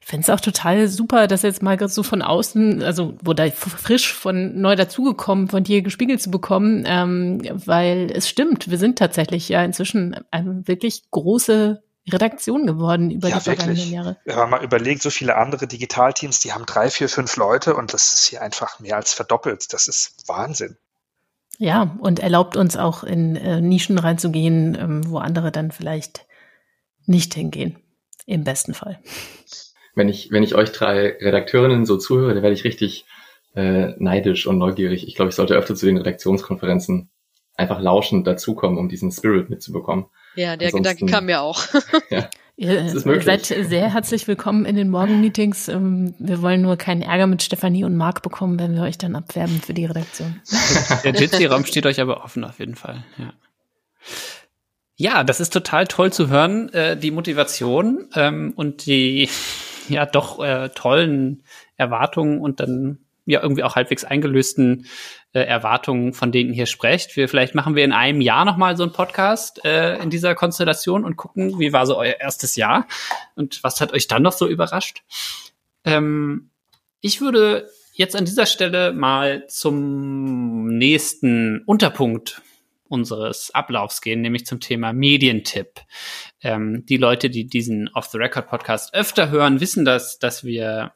Ich finde es auch total super, dass jetzt mal so von außen, also wurde frisch von neu dazugekommen, von dir gespiegelt zu bekommen, ähm, weil es stimmt, wir sind tatsächlich ja inzwischen eine wirklich große Redaktion geworden über ja, die vergangenen wirklich. Jahre. Wenn man mal überlegt, so viele andere Digitalteams, die haben drei, vier, fünf Leute und das ist hier einfach mehr als verdoppelt. Das ist Wahnsinn. Ja, und erlaubt uns auch in äh, Nischen reinzugehen, ähm, wo andere dann vielleicht nicht hingehen. Im besten Fall wenn ich, wenn ich euch drei Redakteurinnen so zuhöre, dann werde ich richtig äh, neidisch und neugierig. Ich glaube, ich sollte öfter zu den Redaktionskonferenzen einfach lauschend dazukommen, um diesen Spirit mitzubekommen. Ja, der Ansonsten, Gedanke kam mir auch. [laughs] ja. Ihr seid sehr herzlich willkommen in den Morgenmeetings. Ähm, wir wollen nur keinen Ärger mit Stefanie und Marc bekommen, wenn wir euch dann abwerben für die Redaktion. Der Jitsi-Raum steht euch aber offen auf jeden Fall. Ja. Ja, das ist total toll zu hören, äh, die Motivation ähm, und die [laughs] ja doch äh, tollen Erwartungen und dann ja irgendwie auch halbwegs eingelösten äh, Erwartungen, von denen ihr hier sprecht. Wir, vielleicht machen wir in einem Jahr nochmal so einen Podcast äh, in dieser Konstellation und gucken, wie war so euer erstes Jahr und was hat euch dann noch so überrascht. Ähm, ich würde jetzt an dieser Stelle mal zum nächsten Unterpunkt unseres Ablaufs gehen, nämlich zum Thema Medientipp. Ähm, die Leute, die diesen Off-the-Record-Podcast öfter hören, wissen das, dass wir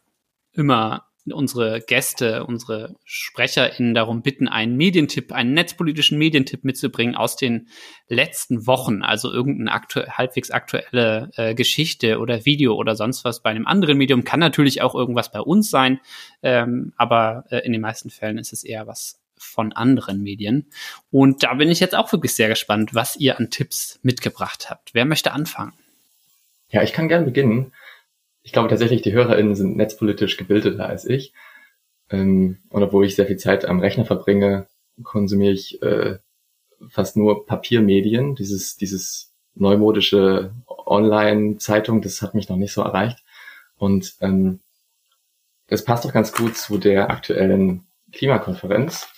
immer unsere Gäste, unsere SprecherInnen darum bitten, einen Medientipp, einen netzpolitischen Medientipp mitzubringen aus den letzten Wochen, also irgendeine aktu halbwegs aktuelle äh, Geschichte oder Video oder sonst was bei einem anderen Medium. Kann natürlich auch irgendwas bei uns sein, ähm, aber äh, in den meisten Fällen ist es eher was von anderen Medien. Und da bin ich jetzt auch wirklich sehr gespannt, was ihr an Tipps mitgebracht habt. Wer möchte anfangen? Ja, ich kann gerne beginnen ich glaube tatsächlich, die HörerInnen sind netzpolitisch gebildeter als ich. Ähm, und obwohl ich sehr viel Zeit am Rechner verbringe, konsumiere ich äh, fast nur Papiermedien. Dieses, dieses neumodische Online-Zeitung, das hat mich noch nicht so erreicht. Und ähm, das passt doch ganz gut zu der aktuellen Klimakonferenz.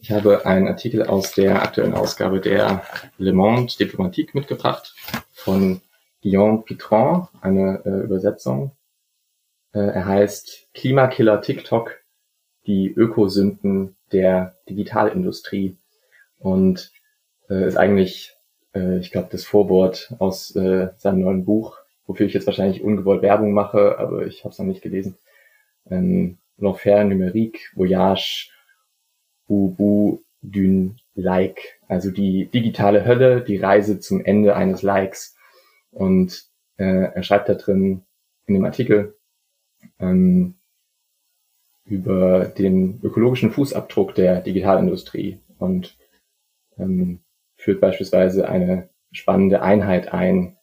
Ich habe einen Artikel aus der aktuellen Ausgabe der Le Monde Diplomatique mitgebracht von Guillaume Pitron, eine äh, Übersetzung. Äh, er heißt Klimakiller TikTok, die Ökosünden der Digitalindustrie und äh, ist eigentlich, äh, ich glaube, das Vorwort aus äh, seinem neuen Buch, wofür ich jetzt wahrscheinlich ungewollt Werbung mache, aber ich habe es noch nicht gelesen. Ähm, L'enfer numérique, voyage, ou bout d'une like, also die digitale Hölle, die Reise zum Ende eines Likes. Und äh, er schreibt da drin in dem Artikel ähm, über den ökologischen Fußabdruck der Digitalindustrie und ähm, führt beispielsweise eine spannende Einheit ein,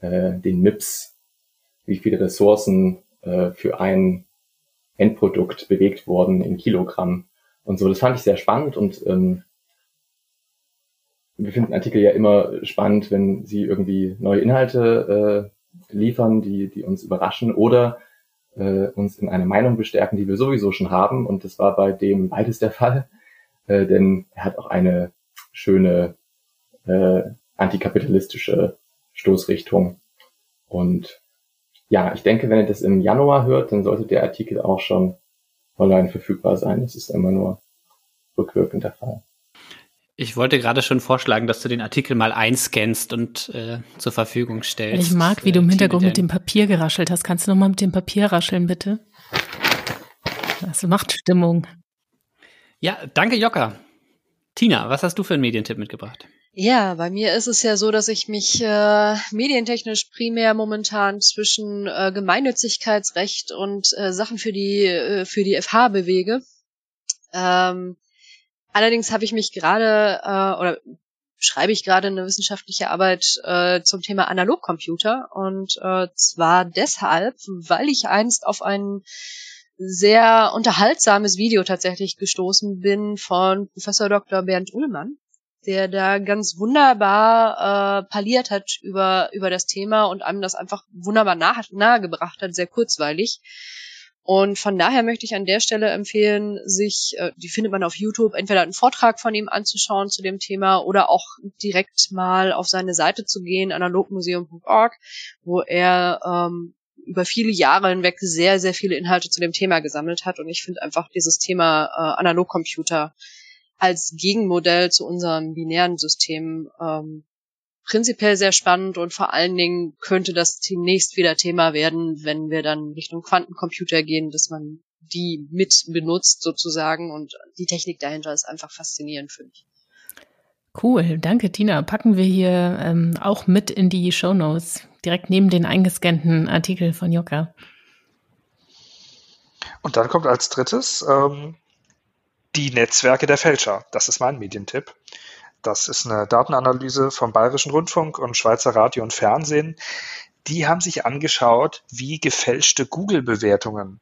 äh, den MIPS, wie viele Ressourcen äh, für ein Endprodukt bewegt wurden in Kilogramm und so. Das fand ich sehr spannend und ähm, wir finden Artikel ja immer spannend, wenn sie irgendwie neue Inhalte äh, liefern, die, die uns überraschen oder äh, uns in eine Meinung bestärken, die wir sowieso schon haben. Und das war bei dem beides der Fall, äh, denn er hat auch eine schöne äh, antikapitalistische Stoßrichtung. Und ja, ich denke, wenn ihr das im Januar hört, dann sollte der Artikel auch schon online verfügbar sein. Das ist immer nur rückwirkend der Fall. Ich wollte gerade schon vorschlagen, dass du den Artikel mal einscannst und äh, zur Verfügung stellst. Ich mag, wie du im Hintergrund mit dem Papier geraschelt hast. Kannst du noch mal mit dem Papier rascheln, bitte? Das macht Stimmung. Ja, danke, Jokka. Tina, was hast du für einen Medientipp mitgebracht? Ja, bei mir ist es ja so, dass ich mich äh, medientechnisch primär momentan zwischen äh, Gemeinnützigkeitsrecht und äh, Sachen für die äh, für die FH bewege. Ähm, Allerdings habe ich mich gerade äh, oder schreibe ich gerade eine wissenschaftliche Arbeit äh, zum Thema Analogcomputer und äh, zwar deshalb, weil ich einst auf ein sehr unterhaltsames Video tatsächlich gestoßen bin von Professor Dr. Bernd Ullmann, der da ganz wunderbar äh, parliert hat über über das Thema und einem das einfach wunderbar nahe, nahegebracht hat, sehr kurzweilig. Und von daher möchte ich an der Stelle empfehlen, sich, äh, die findet man auf YouTube, entweder einen Vortrag von ihm anzuschauen zu dem Thema oder auch direkt mal auf seine Seite zu gehen, analogmuseum.org, wo er ähm, über viele Jahre hinweg sehr, sehr viele Inhalte zu dem Thema gesammelt hat. Und ich finde einfach dieses Thema äh, Analogcomputer als Gegenmodell zu unserem binären System ähm, prinzipiell sehr spannend und vor allen Dingen könnte das demnächst wieder Thema werden, wenn wir dann Richtung Quantencomputer gehen, dass man die mit benutzt sozusagen und die Technik dahinter ist einfach faszinierend für mich. Cool, danke Tina. Packen wir hier ähm, auch mit in die Show Notes, direkt neben den eingescannten Artikel von Jokka. Und dann kommt als drittes ähm, die Netzwerke der Fälscher. Das ist mein Medientipp. Das ist eine Datenanalyse vom Bayerischen Rundfunk und Schweizer Radio und Fernsehen. Die haben sich angeschaut, wie gefälschte Google-Bewertungen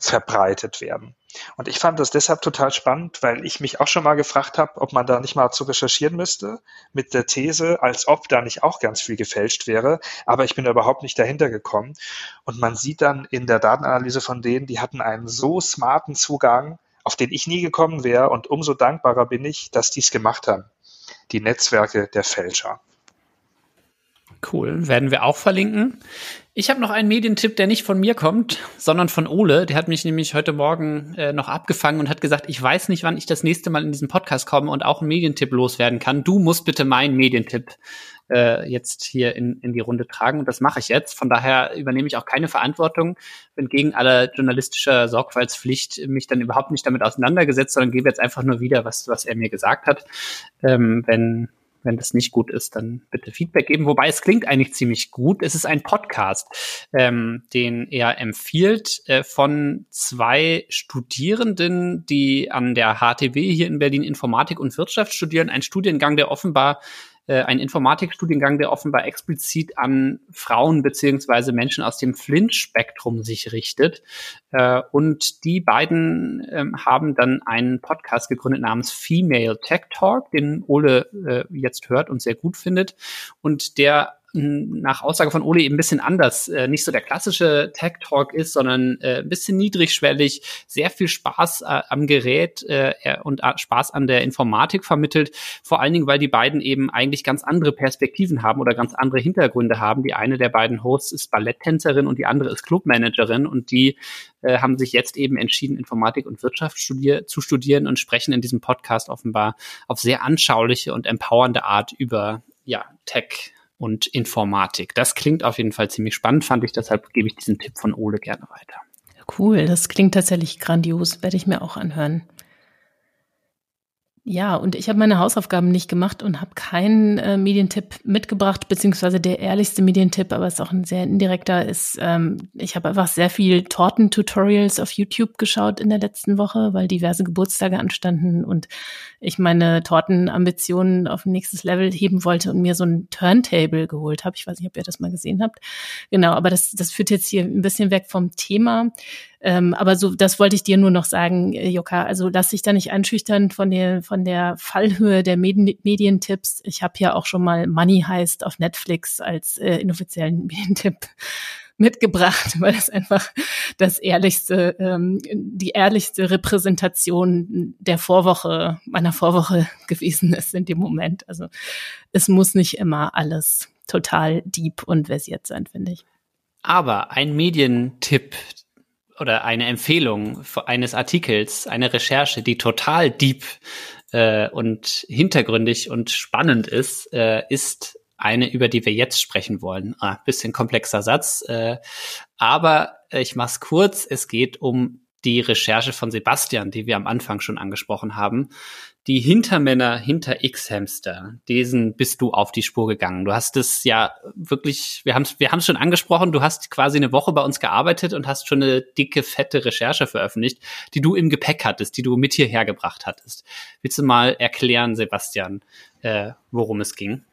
verbreitet werden. Und ich fand das deshalb total spannend, weil ich mich auch schon mal gefragt habe, ob man da nicht mal zu recherchieren müsste mit der These, als ob da nicht auch ganz viel gefälscht wäre. Aber ich bin überhaupt nicht dahinter gekommen. Und man sieht dann in der Datenanalyse von denen, die hatten einen so smarten Zugang, auf den ich nie gekommen wäre. Und umso dankbarer bin ich, dass die es gemacht haben die Netzwerke der Fälscher. Cool, werden wir auch verlinken. Ich habe noch einen Medientipp, der nicht von mir kommt, sondern von Ole. Der hat mich nämlich heute Morgen äh, noch abgefangen und hat gesagt, ich weiß nicht, wann ich das nächste Mal in diesen Podcast komme und auch einen Medientipp loswerden kann. Du musst bitte meinen Medientipp äh, jetzt hier in, in die Runde tragen und das mache ich jetzt. Von daher übernehme ich auch keine Verantwortung, bin gegen alle journalistische Sorgfaltspflicht mich dann überhaupt nicht damit auseinandergesetzt, sondern gebe jetzt einfach nur wieder, was, was er mir gesagt hat. Ähm, wenn wenn das nicht gut ist, dann bitte Feedback geben. Wobei es klingt eigentlich ziemlich gut. Es ist ein Podcast, ähm, den er empfiehlt äh, von zwei Studierenden, die an der HTW hier in Berlin Informatik und Wirtschaft studieren. Ein Studiengang, der offenbar äh, ein Informatikstudiengang, der offenbar explizit an Frauen beziehungsweise Menschen aus dem Flint-Spektrum sich richtet. Äh, und die beiden ähm, haben dann einen Podcast gegründet namens Female Tech Talk, den Ole äh, jetzt hört und sehr gut findet. Und der nach Aussage von Ole eben ein bisschen anders, äh, nicht so der klassische Tech Talk ist, sondern äh, ein bisschen niedrigschwellig, sehr viel Spaß äh, am Gerät äh, und äh, Spaß an der Informatik vermittelt. Vor allen Dingen, weil die beiden eben eigentlich ganz andere Perspektiven haben oder ganz andere Hintergründe haben. Die eine der beiden Hosts ist Balletttänzerin und die andere ist Clubmanagerin und die äh, haben sich jetzt eben entschieden, Informatik und Wirtschaft studier zu studieren und sprechen in diesem Podcast offenbar auf sehr anschauliche und empowernde Art über ja, Tech und Informatik. Das klingt auf jeden Fall ziemlich spannend, fand ich. Deshalb gebe ich diesen Tipp von Ole gerne weiter. Cool, das klingt tatsächlich grandios. Werde ich mir auch anhören. Ja, und ich habe meine Hausaufgaben nicht gemacht und habe keinen äh, Medientipp mitgebracht, beziehungsweise der ehrlichste Medientipp, aber ist auch ein sehr indirekter, ist, ähm, ich habe einfach sehr viel Torten-Tutorials auf YouTube geschaut in der letzten Woche, weil diverse Geburtstage anstanden und ich meine Tortenambitionen auf ein nächstes Level heben wollte und mir so ein Turntable geholt habe. Ich weiß nicht, ob ihr das mal gesehen habt. Genau, aber das, das führt jetzt hier ein bisschen weg vom Thema. Ähm, aber so, das wollte ich dir nur noch sagen, äh, Jokka. Also lass dich da nicht einschüchtern von der, von der Fallhöhe der Medien Medientipps. Ich habe ja auch schon mal Money heißt auf Netflix als äh, inoffiziellen [laughs] Medientipp mitgebracht, weil es einfach das ehrlichste, ähm, die ehrlichste Repräsentation der Vorwoche, meiner Vorwoche [laughs] gewesen ist in dem Moment. Also es muss nicht immer alles total deep und versiert sein, finde ich. Aber ein Medientipp, oder eine Empfehlung eines Artikels, eine Recherche, die total deep äh, und hintergründig und spannend ist, äh, ist eine, über die wir jetzt sprechen wollen. Ah, bisschen komplexer Satz, äh, aber ich mach's kurz. Es geht um die Recherche von Sebastian, die wir am Anfang schon angesprochen haben die Hintermänner hinter X-Hamster, diesen bist du auf die Spur gegangen. Du hast es ja wirklich, wir haben es wir haben's schon angesprochen, du hast quasi eine Woche bei uns gearbeitet und hast schon eine dicke, fette Recherche veröffentlicht, die du im Gepäck hattest, die du mit hierher gebracht hattest. Willst du mal erklären, Sebastian, äh, worum es ging?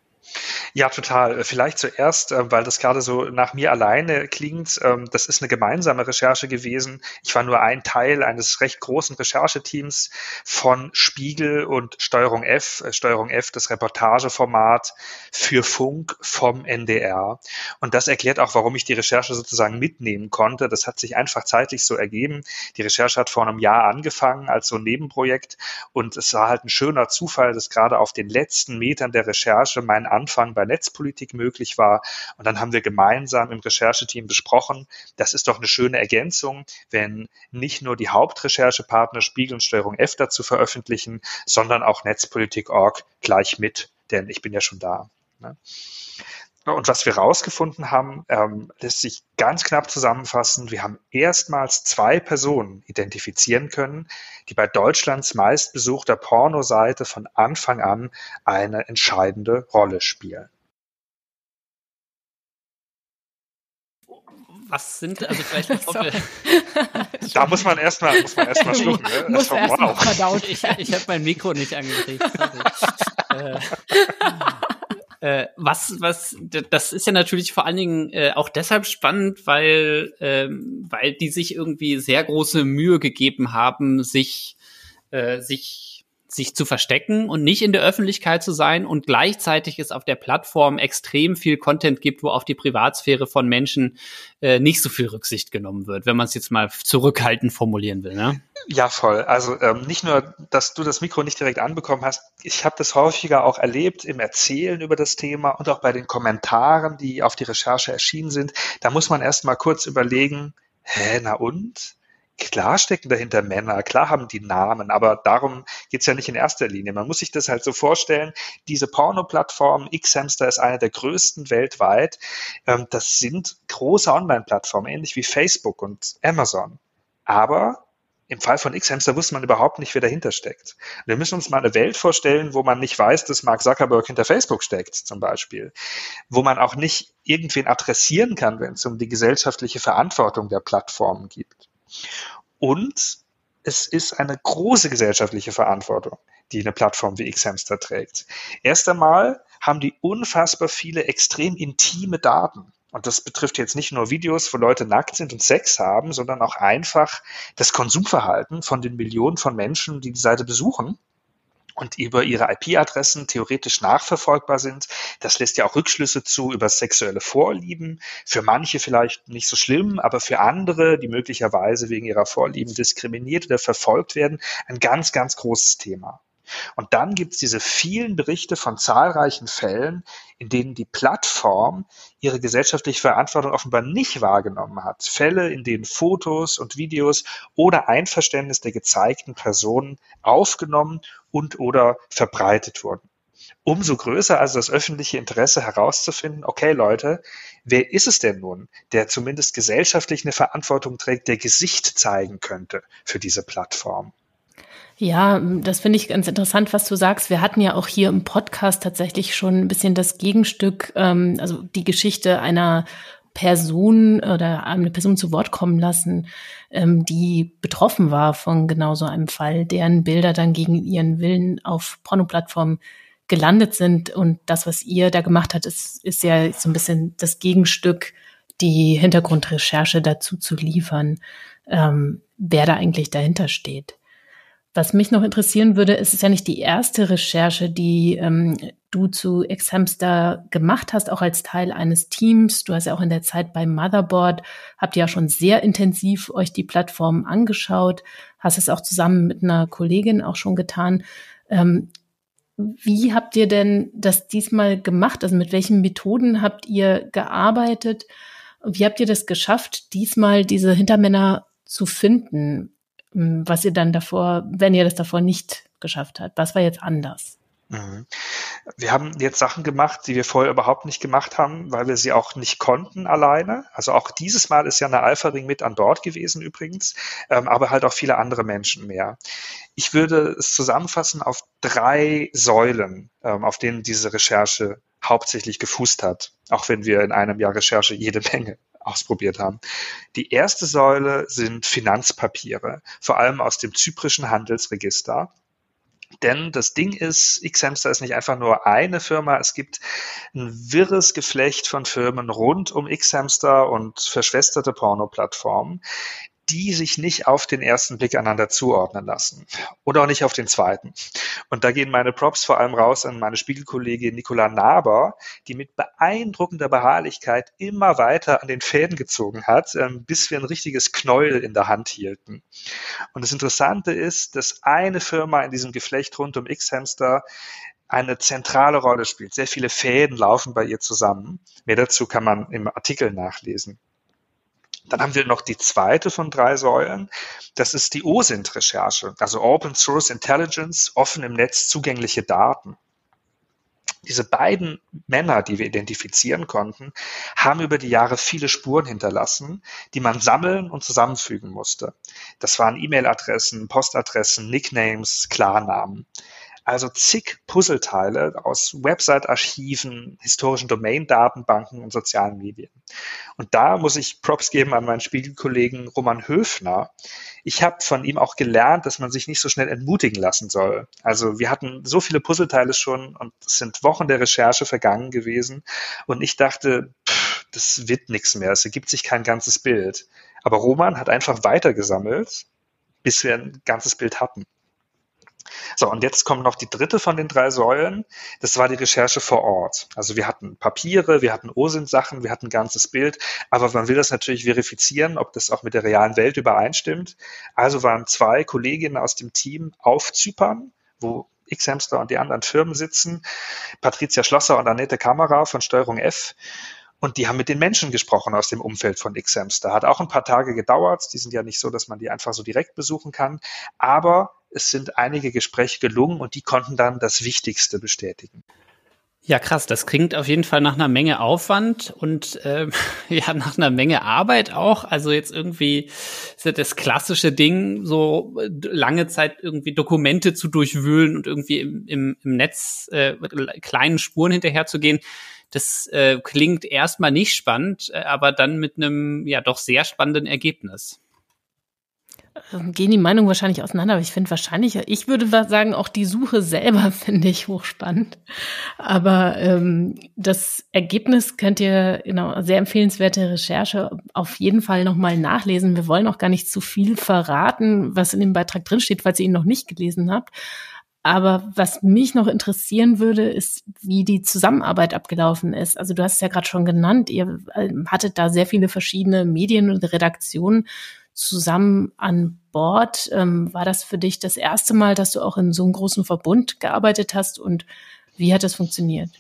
Ja, total. Vielleicht zuerst, äh, weil das gerade so nach mir alleine klingt. Ähm, das ist eine gemeinsame Recherche gewesen. Ich war nur ein Teil eines recht großen Rechercheteams von Spiegel und Steuerung F. Äh, Steuerung F, das Reportageformat für Funk vom NDR. Und das erklärt auch, warum ich die Recherche sozusagen mitnehmen konnte. Das hat sich einfach zeitlich so ergeben. Die Recherche hat vor einem Jahr angefangen als so ein Nebenprojekt. Und es war halt ein schöner Zufall, dass gerade auf den letzten Metern der Recherche mein Anfang bei Netzpolitik möglich war. Und dann haben wir gemeinsam im Rechercheteam besprochen, das ist doch eine schöne Ergänzung, wenn nicht nur die Hauptrecherchepartner Spiegel und Steuerung F dazu veröffentlichen, sondern auch Netzpolitik.org gleich mit, denn ich bin ja schon da. Ne? Und was wir herausgefunden haben, ähm, lässt sich ganz knapp zusammenfassen. Wir haben erstmals zwei Personen identifizieren können, die bei Deutschlands meistbesuchter Pornoseite von Anfang an eine entscheidende Rolle spielen. Was sind, also vielleicht [laughs] Da muss man erstmal muss man erstmal schlucken. Ne? Muss erst wow. verdaut. Ich, ich habe mein Mikro nicht angekriegt. [laughs] äh, äh, was, was, das ist ja natürlich vor allen Dingen äh, auch deshalb spannend, weil, ähm, weil die sich irgendwie sehr große Mühe gegeben haben, sich, äh, sich, sich zu verstecken und nicht in der Öffentlichkeit zu sein und gleichzeitig es auf der Plattform extrem viel Content gibt, wo auf die Privatsphäre von Menschen äh, nicht so viel Rücksicht genommen wird, wenn man es jetzt mal zurückhaltend formulieren will. Ne? Ja, voll. Also ähm, nicht nur, dass du das Mikro nicht direkt anbekommen hast, ich habe das häufiger auch erlebt im Erzählen über das Thema und auch bei den Kommentaren, die auf die Recherche erschienen sind. Da muss man erst mal kurz überlegen, hä, na und? Klar stecken dahinter Männer, klar haben die Namen, aber darum geht's ja nicht in erster Linie. Man muss sich das halt so vorstellen, diese Porno-Plattform, Xhamster ist eine der größten weltweit. Ähm, das sind große Online-Plattformen, ähnlich wie Facebook und Amazon. Aber im Fall von Xhamster wusste man überhaupt nicht, wer dahinter steckt. Wir müssen uns mal eine Welt vorstellen, wo man nicht weiß, dass Mark Zuckerberg hinter Facebook steckt, zum Beispiel. Wo man auch nicht irgendwen adressieren kann, wenn es um die gesellschaftliche Verantwortung der Plattformen geht. Und es ist eine große gesellschaftliche Verantwortung, die eine Plattform wie Xhamster trägt. Erst einmal haben die unfassbar viele extrem intime Daten. Und das betrifft jetzt nicht nur Videos, wo Leute nackt sind und Sex haben, sondern auch einfach das Konsumverhalten von den Millionen von Menschen, die die Seite besuchen und über ihre IP-Adressen theoretisch nachverfolgbar sind. Das lässt ja auch Rückschlüsse zu über sexuelle Vorlieben. Für manche vielleicht nicht so schlimm, aber für andere, die möglicherweise wegen ihrer Vorlieben diskriminiert oder verfolgt werden, ein ganz, ganz großes Thema. Und dann gibt es diese vielen Berichte von zahlreichen Fällen, in denen die Plattform ihre gesellschaftliche Verantwortung offenbar nicht wahrgenommen hat. Fälle, in denen Fotos und Videos oder Einverständnis der gezeigten Personen aufgenommen und oder verbreitet wurden. Umso größer also das öffentliche Interesse herauszufinden, okay Leute, wer ist es denn nun, der zumindest gesellschaftlich eine Verantwortung trägt, der Gesicht zeigen könnte für diese Plattform? Ja, das finde ich ganz interessant, was du sagst. Wir hatten ja auch hier im Podcast tatsächlich schon ein bisschen das Gegenstück, ähm, also die Geschichte einer Person oder eine Person zu Wort kommen lassen, ähm, die betroffen war von genau so einem Fall, deren Bilder dann gegen ihren Willen auf Pornoplattformen gelandet sind. Und das, was ihr da gemacht habt, ist, ist ja so ein bisschen das Gegenstück, die Hintergrundrecherche dazu zu liefern, ähm, wer da eigentlich dahinter steht. Was mich noch interessieren würde, ist es ja nicht die erste Recherche, die ähm, du zu Xhamster gemacht hast, auch als Teil eines Teams. Du hast ja auch in der Zeit beim Motherboard, habt ihr ja schon sehr intensiv euch die Plattform angeschaut, hast es auch zusammen mit einer Kollegin auch schon getan. Ähm, wie habt ihr denn das diesmal gemacht? Also mit welchen Methoden habt ihr gearbeitet? Wie habt ihr das geschafft, diesmal diese Hintermänner zu finden? Was ihr dann davor, wenn ihr das davor nicht geschafft habt? Was war jetzt anders? Mhm. Wir haben jetzt Sachen gemacht, die wir vorher überhaupt nicht gemacht haben, weil wir sie auch nicht konnten alleine. Also auch dieses Mal ist ja eine Alpha-Ring mit an Bord gewesen übrigens, ähm, aber halt auch viele andere Menschen mehr. Ich würde es zusammenfassen auf drei Säulen, ähm, auf denen diese Recherche hauptsächlich gefußt hat, auch wenn wir in einem Jahr Recherche jede Menge ausprobiert haben. Die erste Säule sind Finanzpapiere, vor allem aus dem zyprischen Handelsregister. Denn das Ding ist, Xhamster ist nicht einfach nur eine Firma, es gibt ein wirres Geflecht von Firmen rund um Xhamster und verschwesterte Porno-Plattformen, die sich nicht auf den ersten Blick einander zuordnen lassen oder auch nicht auf den zweiten. Und da gehen meine Props vor allem raus an meine Spiegelkollegin Nicola Naber, die mit beeindruckender Beharrlichkeit immer weiter an den Fäden gezogen hat, ähm, bis wir ein richtiges Knäuel in der Hand hielten. Und das Interessante ist, dass eine Firma in diesem Geflecht rund um X-Hamster eine zentrale Rolle spielt. Sehr viele Fäden laufen bei ihr zusammen. Mehr dazu kann man im Artikel nachlesen. Dann haben wir noch die zweite von drei Säulen. Das ist die OSINT-Recherche, also Open Source Intelligence, offen im Netz zugängliche Daten. Diese beiden Männer, die wir identifizieren konnten, haben über die Jahre viele Spuren hinterlassen, die man sammeln und zusammenfügen musste. Das waren E-Mail-Adressen, Postadressen, Nicknames, Klarnamen also zig Puzzleteile aus Website-Archiven, historischen Domain-Datenbanken und sozialen Medien. Und da muss ich Props geben an meinen Spiegelkollegen Roman Höfner. Ich habe von ihm auch gelernt, dass man sich nicht so schnell entmutigen lassen soll. Also wir hatten so viele Puzzleteile schon und es sind Wochen der Recherche vergangen gewesen und ich dachte, pff, das wird nichts mehr, es ergibt sich kein ganzes Bild. Aber Roman hat einfach weitergesammelt, bis wir ein ganzes Bild hatten. So, und jetzt kommt noch die dritte von den drei Säulen. Das war die Recherche vor Ort. Also wir hatten Papiere, wir hatten OSINT-Sachen, wir hatten ein ganzes Bild, aber man will das natürlich verifizieren, ob das auch mit der realen Welt übereinstimmt. Also waren zwei Kolleginnen aus dem Team auf Zypern, wo Xhamster und die anderen Firmen sitzen, Patricia Schlosser und Annette Kamera von Steuerung F. Und die haben mit den Menschen gesprochen aus dem Umfeld von Xhamster. Hat auch ein paar Tage gedauert. Die sind ja nicht so, dass man die einfach so direkt besuchen kann. Aber es sind einige Gespräche gelungen und die konnten dann das Wichtigste bestätigen. Ja, krass. Das klingt auf jeden Fall nach einer Menge Aufwand und äh, [laughs] ja, nach einer Menge Arbeit auch. Also jetzt irgendwie ist ja das klassische Ding, so lange Zeit irgendwie Dokumente zu durchwühlen und irgendwie im, im, im Netz äh, kleinen Spuren hinterherzugehen. Das äh, klingt erstmal nicht spannend, äh, aber dann mit einem ja doch sehr spannenden Ergebnis. Ähm, gehen die Meinungen wahrscheinlich auseinander, aber ich finde wahrscheinlich, ich würde sagen, auch die Suche selber [laughs] finde ich hochspannend. Aber ähm, das Ergebnis könnt ihr, genau, sehr empfehlenswerte Recherche auf jeden Fall nochmal nachlesen. Wir wollen auch gar nicht zu viel verraten, was in dem Beitrag drinsteht, falls ihr ihn noch nicht gelesen habt. Aber was mich noch interessieren würde, ist, wie die Zusammenarbeit abgelaufen ist. Also du hast es ja gerade schon genannt, ihr ähm, hattet da sehr viele verschiedene Medien und Redaktionen zusammen an Bord. Ähm, war das für dich das erste Mal, dass du auch in so einem großen Verbund gearbeitet hast und wie hat das funktioniert?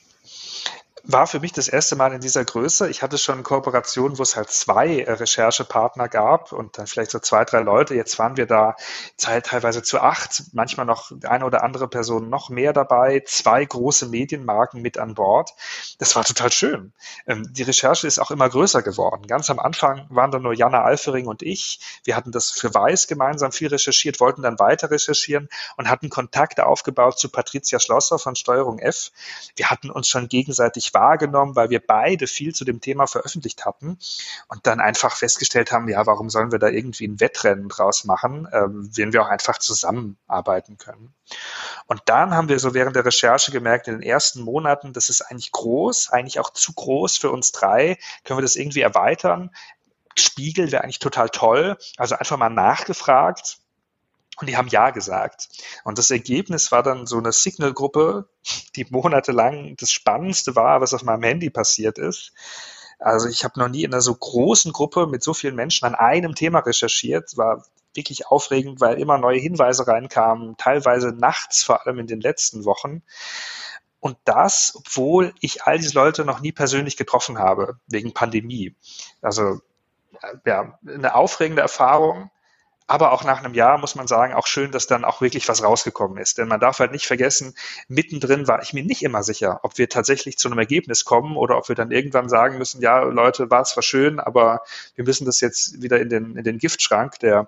War für mich das erste Mal in dieser Größe. Ich hatte schon Kooperationen, wo es halt zwei äh, Recherchepartner gab und dann vielleicht so zwei, drei Leute. Jetzt waren wir da teilweise zu acht, manchmal noch eine oder andere Person noch mehr dabei, zwei große Medienmarken mit an Bord. Das war total schön. Ähm, die Recherche ist auch immer größer geworden. Ganz am Anfang waren da nur Jana Alfering und ich. Wir hatten das für Weiß gemeinsam viel recherchiert, wollten dann weiter recherchieren und hatten Kontakte aufgebaut zu Patricia Schlosser von Steuerung F. Wir hatten uns schon gegenseitig wahrgenommen, weil wir beide viel zu dem Thema veröffentlicht hatten und dann einfach festgestellt haben, ja, warum sollen wir da irgendwie ein Wettrennen draus machen, ähm, wenn wir auch einfach zusammenarbeiten können. Und dann haben wir so während der Recherche gemerkt, in den ersten Monaten, das ist eigentlich groß, eigentlich auch zu groß für uns drei, können wir das irgendwie erweitern. Spiegel wäre eigentlich total toll. Also einfach mal nachgefragt und die haben Ja gesagt. Und das Ergebnis war dann so eine Signal-Gruppe, die monatelang das Spannendste war, was auf meinem Handy passiert ist. Also ich habe noch nie in einer so großen Gruppe mit so vielen Menschen an einem Thema recherchiert. War wirklich aufregend, weil immer neue Hinweise reinkamen, teilweise nachts, vor allem in den letzten Wochen. Und das, obwohl ich all diese Leute noch nie persönlich getroffen habe, wegen Pandemie. Also ja, eine aufregende Erfahrung aber auch nach einem Jahr muss man sagen, auch schön, dass dann auch wirklich was rausgekommen ist. Denn man darf halt nicht vergessen, mittendrin war ich mir nicht immer sicher, ob wir tatsächlich zu einem Ergebnis kommen oder ob wir dann irgendwann sagen müssen, ja, Leute, war zwar schön, aber wir müssen das jetzt wieder in den, in den Giftschrank der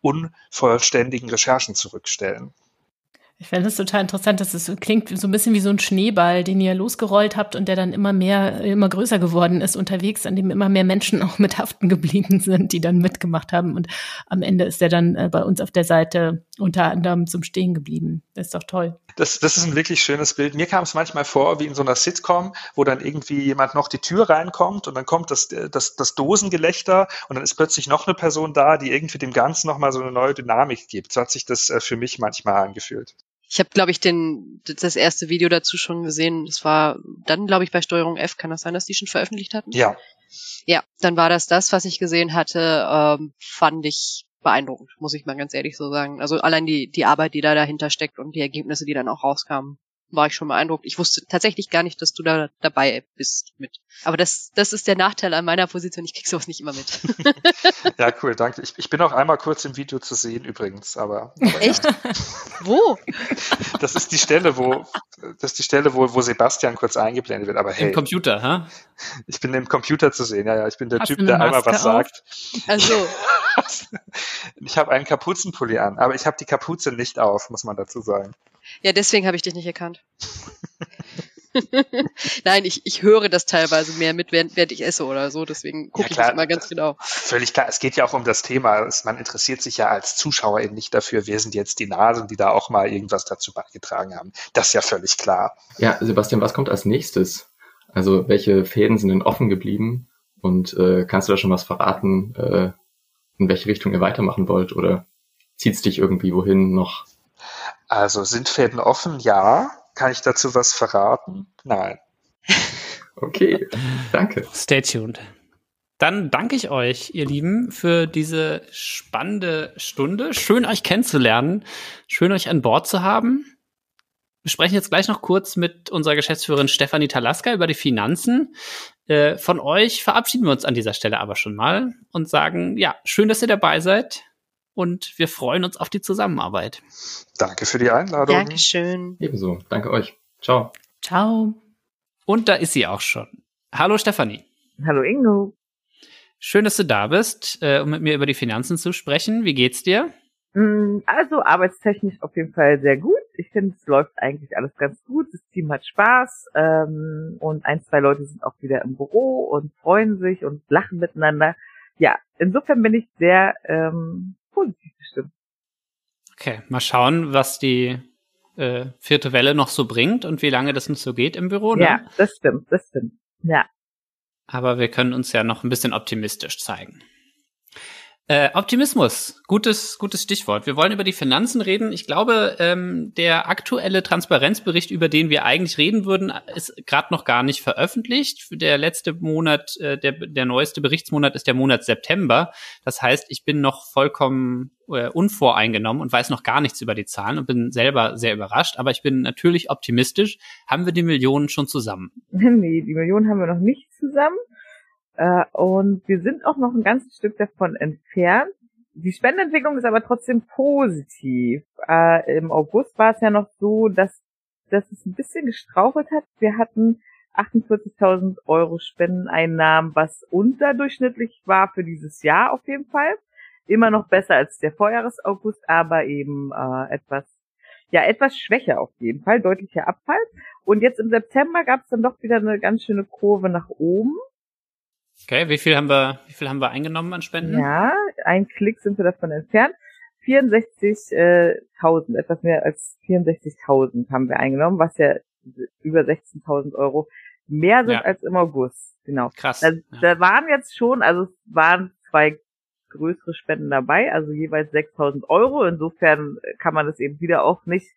unvollständigen Recherchen zurückstellen. Ich fände es total interessant, dass es klingt so ein bisschen wie so ein Schneeball, den ihr losgerollt habt und der dann immer mehr, immer größer geworden ist unterwegs, an dem immer mehr Menschen [laughs] auch mit haften geblieben sind, die dann mitgemacht haben. Und am Ende ist der dann äh, bei uns auf der Seite unter anderem zum Stehen geblieben. Das ist doch toll. Das, das ist ein wirklich schönes Bild. Mir kam es manchmal vor wie in so einer Sitcom, wo dann irgendwie jemand noch die Tür reinkommt und dann kommt das, das, das Dosengelächter und dann ist plötzlich noch eine Person da, die irgendwie dem Ganzen nochmal so eine neue Dynamik gibt. So hat sich das äh, für mich manchmal angefühlt. Ich habe, glaube ich, den, das erste Video dazu schon gesehen. Das war dann, glaube ich, bei Steuerung F. Kann das sein, dass die schon veröffentlicht hatten? Ja. Ja, dann war das das, was ich gesehen hatte, ähm, fand ich beeindruckend, muss ich mal ganz ehrlich so sagen. Also allein die, die Arbeit, die da dahinter steckt und die Ergebnisse, die dann auch rauskamen war ich schon beeindruckt. Ich wusste tatsächlich gar nicht, dass du da dabei bist mit. Aber das, das ist der Nachteil an meiner Position. Ich krieg sowas nicht immer mit. [laughs] ja, cool, danke. Ich, ich bin auch einmal kurz im Video zu sehen übrigens, aber. aber Echt? Ja. wo? [laughs] Das ist die Stelle, wo, das ist die Stelle, wo, wo Sebastian kurz eingeblendet wird. Aber hey. Im Computer, ha? Ich bin im Computer zu sehen, ja, ja. Ich bin der Hast Typ, der einmal was auf? sagt. Also. [laughs] ich habe einen Kapuzenpulli an, aber ich habe die Kapuze nicht auf, muss man dazu sagen. Ja, deswegen habe ich dich nicht erkannt. [laughs] Nein, ich, ich höre das teilweise mehr mit, während, während ich esse oder so, deswegen gucke ja, ich das immer ganz genau. Völlig klar, es geht ja auch um das Thema. Man interessiert sich ja als Zuschauer eben nicht dafür, wer sind jetzt die Nasen, die da auch mal irgendwas dazu beigetragen haben. Das ist ja völlig klar. Ja, Sebastian, was kommt als nächstes? Also welche Fäden sind denn offen geblieben? Und äh, kannst du da schon was verraten, äh, in welche Richtung ihr weitermachen wollt? Oder zieht es dich irgendwie wohin noch Also sind Fäden offen? Ja. Kann ich dazu was verraten? Nein. [laughs] Okay, danke. Stay tuned. Dann danke ich euch, ihr Lieben, für diese spannende Stunde. Schön, euch kennenzulernen. Schön, euch an Bord zu haben. Wir sprechen jetzt gleich noch kurz mit unserer Geschäftsführerin Stefanie Talaska über die Finanzen. Äh, von euch verabschieden wir uns an dieser Stelle aber schon mal und sagen, ja, schön, dass ihr dabei seid und wir freuen uns auf die Zusammenarbeit. Danke für die Einladung. Dankeschön. Ebenso. Danke euch. Ciao. Ciao. Und da ist sie auch schon. Hallo Stefanie. Hallo Ingo. Schön, dass du da bist, äh, um mit mir über die Finanzen zu sprechen. Wie geht's dir? Mm, Also arbeitstechnisch auf jeden Fall sehr gut. Ich finde, es läuft eigentlich alles ganz gut. Das Team hat Spaß ähm, und ein, zwei Leute sind auch wieder im Büro und freuen sich und lachen miteinander. Ja, insofern bin ich sehr ähm, positiv bestimmt. Okay, mal schauen, was die äh, vierte Welle noch so bringt und wie lange das noch so geht im Büro. Ne? Ja, das stimmt, das stimmt. Ja. Aber wir können uns ja noch ein bisschen optimistisch zeigen. Äh, Optimismus, gutes, gutes Stichwort. Wir wollen über die Finanzen reden. Ich glaube, ähm, der aktuelle Transparenzbericht, über den wir eigentlich reden würden, ist gerade noch gar nicht veröffentlicht. Der letzte Monat, äh, der, der neueste Berichtsmonat ist der Monat September. Das heißt, ich bin noch vollkommen äh, unvoreingenommen und weiß noch gar nichts über die Zahlen und bin selber sehr überrascht. Aber ich bin natürlich optimistisch. Haben wir die Millionen schon zusammen? [laughs] Nee, die Millionen haben wir noch nicht zusammen. Äh, und wir sind auch noch ein ganzes Stück davon entfernt. Die Spendenentwicklung ist aber trotzdem positiv. Äh, Im August war es ja noch so, dass, dass es ein bisschen gestrauchelt hat. Wir hatten 48.000 Euro Spendeneinnahmen, was unterdurchschnittlich war für dieses Jahr auf jeden Fall. Immer noch besser als der Vorjahres-August, aber eben äh, etwas, ja, etwas schwächer auf jeden Fall, deutlicher Abfall. Und jetzt im September gab es dann doch wieder eine ganz schöne Kurve nach oben. Okay, wie viel haben wir, wie viel haben wir eingenommen an Spenden? Ja, ein Klick sind wir davon entfernt. 64.000, etwas mehr als 64.000 haben wir eingenommen, was ja über 16.000 Euro mehr sind Ja. als im August. Genau. Krass. Da, ja. da waren jetzt schon, also es waren zwei größere Spenden dabei, also jeweils 6.000 Euro. Insofern kann man das eben wieder auch nicht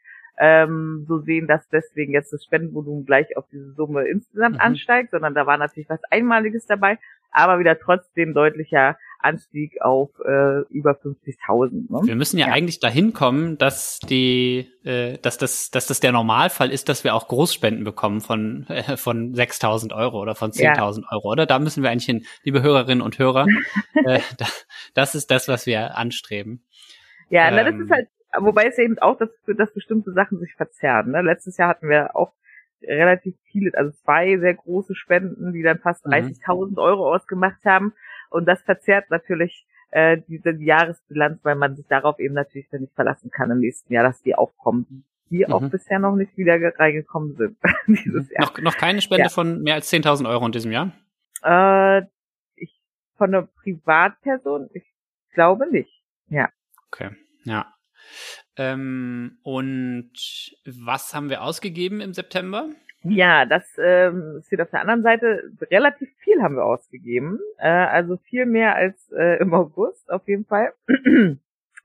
ähm, so sehen, dass deswegen jetzt das Spendenvolumen gleich auf diese Summe insgesamt Mhm. ansteigt, sondern da war natürlich was Einmaliges dabei, aber wieder trotzdem deutlicher Anstieg auf äh, über 50.000. Ne? Wir müssen ja, Ja. eigentlich dahin kommen, dass die, äh, dass das, dass das der Normalfall ist, dass wir auch Großspenden bekommen von äh, von 6.000 Euro oder von Ja. 10.000 Euro, oder? Da müssen wir eigentlich hin, liebe Hörerinnen und Hörer. [laughs] äh, da, das ist das, was wir anstreben. Ja, na, das Ähm. ist halt, wobei es eben auch dazu führt, dass bestimmte Sachen sich verzerren. Ne? Letztes Jahr hatten wir auch relativ viele, also zwei sehr große Spenden, die dann fast Mhm. 30.000 Euro ausgemacht haben. Und das verzerrt natürlich äh, diese die Jahresbilanz, weil man sich darauf eben natürlich dann nicht verlassen kann im nächsten Jahr, dass die aufkommen, die auch Mhm. bisher noch nicht wieder ge- reingekommen sind [laughs] dieses Jahr. Noch, noch keine Spende Ja. von mehr als 10.000 Euro in diesem Jahr? Äh, ich von einer Privatperson, ich glaube nicht. Ja. Okay, ja. Ähm, und was haben wir ausgegeben im September? Ja, das ähm, steht auf der anderen Seite. Relativ viel haben wir ausgegeben. Äh, also viel mehr als äh, im August auf jeden Fall. [clears throat]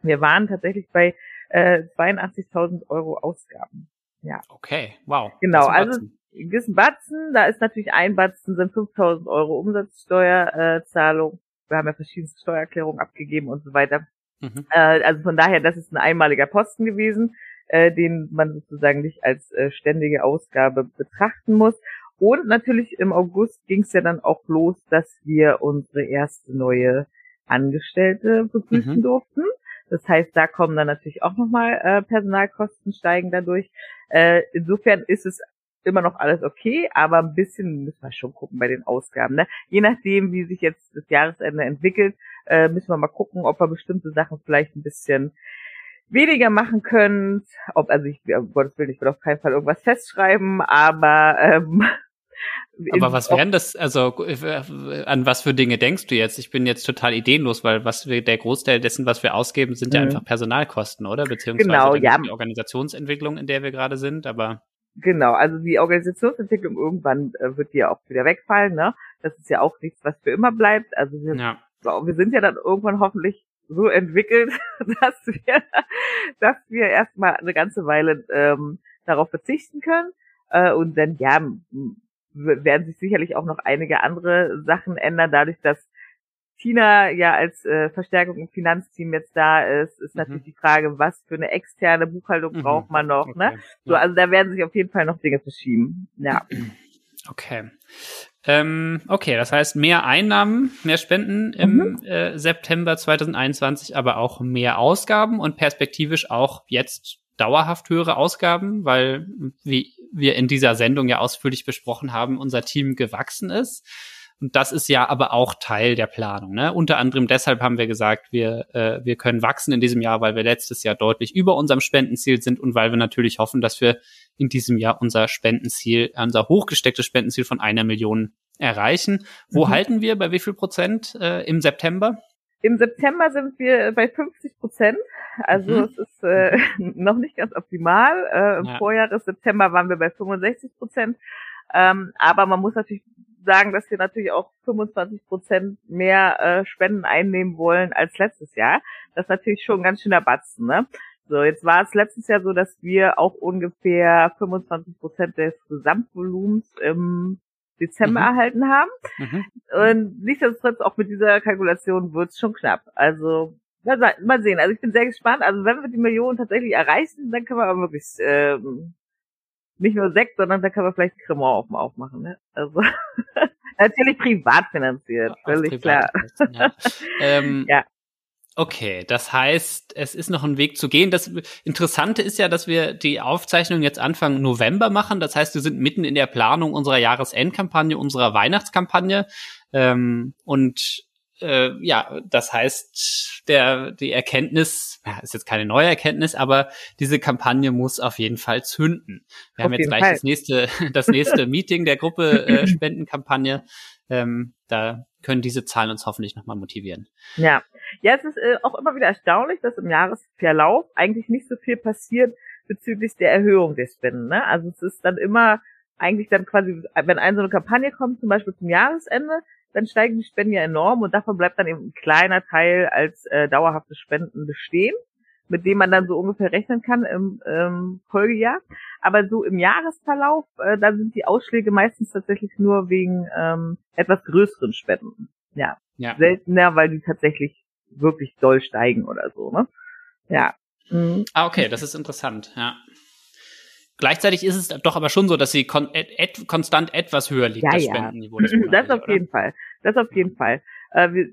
Wir waren tatsächlich bei äh, 82.000 Euro Ausgaben. Okay, wow. Genau, also gewissen Batzen. Da ist natürlich ein Batzen, sind 5.000 Euro Umsatzsteuerzahlung. Äh, Zahlung. wir haben ja verschiedene Steuererklärungen abgegeben und so weiter. Mhm. Äh, also von daher, das ist ein einmaliger Posten gewesen, äh, den man sozusagen nicht als äh, ständige Ausgabe betrachten muss. Und natürlich im August ging es ja dann auch los, dass wir unsere erste neue Angestellte begrüßen Mhm. durften. Das heißt, da kommen dann natürlich auch nochmal äh, Personalkosten steigen dadurch. Äh, insofern ist es immer noch alles okay, aber ein bisschen müssen wir schon gucken bei den Ausgaben. Ne? Je nachdem, wie sich jetzt das Jahresende entwickelt, äh, müssen wir mal gucken, ob wir bestimmte Sachen vielleicht ein bisschen weniger machen können. Ob, also ich, um Gottes Willen, ich will auf keinen Fall irgendwas festschreiben, aber ähm, [laughs] Aber was wären das, also an was für Dinge denkst du jetzt? Ich bin jetzt total ideenlos, weil was wir, der Großteil dessen, was wir ausgeben, sind ja Mhm. einfach Personalkosten, oder? Beziehungsweise Genau, ja. die Organisationsentwicklung, in der wir gerade sind, aber Genau, also die Organisationsentwicklung irgendwann äh, wird die ja auch wieder wegfallen, ne? Das ist ja auch nichts, was für immer bleibt. Also wir, ja. wir sind ja dann irgendwann hoffentlich so entwickelt, [laughs] dass wir, dass wir erstmal eine ganze Weile ähm, darauf verzichten können. Äh, und dann, ja, werden sich sicherlich auch noch einige andere Sachen ändern, dadurch, dass Tina ja als äh, Verstärkung im Finanzteam jetzt da ist, ist mhm. natürlich die Frage, was für eine externe Buchhaltung mhm. braucht man noch, ne? okay. ne? So, also da werden sich auf jeden Fall noch Dinge verschieben. Ja. [clears throat] Okay. Ähm, okay, das heißt mehr Einnahmen, mehr Spenden im mhm. äh, September 2021, aber auch mehr Ausgaben und perspektivisch auch jetzt dauerhaft höhere Ausgaben, weil, wie wir in dieser Sendung ja ausführlich besprochen haben, unser Team gewachsen ist. Und das ist ja aber auch Teil der Planung. Ne? Unter anderem deshalb haben wir gesagt, wir, äh, wir können wachsen in diesem Jahr, weil wir letztes Jahr deutlich über unserem Spendenziel sind und weil wir natürlich hoffen, dass wir in diesem Jahr unser Spendenziel, unser hochgestecktes Spendenziel von einer Million erreichen. Wo mhm. halten wir? Bei wie viel Prozent äh, im September? Im September sind wir bei 50 Prozent. Also mhm. es ist äh, [laughs] noch nicht ganz optimal. Äh, Im ja. Vorjahr des September waren wir bei 65 Prozent. Ähm, aber man muss natürlich sagen, dass wir natürlich auch 25 Prozent mehr äh, Spenden einnehmen wollen als letztes Jahr. Das ist natürlich schon ein ganz schöner Batzen, ne? So, jetzt war es letztes Jahr so, dass wir auch ungefähr 25 Prozent des Gesamtvolumens im Dezember mhm. erhalten haben. Mhm. Und nichtsdestotrotz auch mit dieser Kalkulation wird es schon knapp. Also mal sehen. Also ich bin sehr gespannt. Also wenn wir die Millionen tatsächlich erreichen, dann können wir aber wirklich ähm, nicht nur Sekt, sondern da kann man vielleicht Cremant aufmachen. Ne? Also [laughs] natürlich privat finanziert, völlig klar. Ja. ähm, [laughs] ja. Okay, das heißt, es ist noch ein Weg zu gehen. Das Interessante ist ja, dass wir die Aufzeichnung jetzt Anfang November machen. Das heißt, wir sind mitten in der Planung unserer Jahresendkampagne, unserer Weihnachtskampagne. Ähm, und äh, ja, das heißt, der, die Erkenntnis, ja, ist jetzt keine neue Erkenntnis, aber diese Kampagne muss auf jeden Fall zünden. Wir auf haben jetzt gleich Fall. das nächste, [laughs] das nächste [laughs] Meeting der Gruppe äh, Spendenkampagne. Ähm, da können diese Zahlen uns hoffentlich nochmal motivieren. Ja, ja, es ist äh, auch immer wieder erstaunlich, dass im Jahresverlauf eigentlich nicht so viel passiert bezüglich der Erhöhung der Spenden. Ne? Also es ist dann immer eigentlich dann quasi, wenn eine so eine Kampagne kommt, zum Beispiel zum Jahresende, dann steigen die Spenden ja enorm und davon bleibt dann eben ein kleiner Teil als äh, dauerhafte Spenden bestehen, mit dem man dann so ungefähr rechnen kann im ähm, Folgejahr. Aber so im Jahresverlauf, äh, da sind die Ausschläge meistens tatsächlich nur wegen ähm, etwas größeren Spenden. Ja. ja. Seltener, weil die tatsächlich wirklich doll steigen oder so, ne? Ja. Mhm. Ah, okay, das ist interessant, ja. Gleichzeitig ist es doch aber schon so, dass sie kon et konstant etwas höher liegt, ja, das ja. Spendenniveau. Das, [laughs] das auf oder? jeden Fall. Das auf jeden Fall. Äh, wir,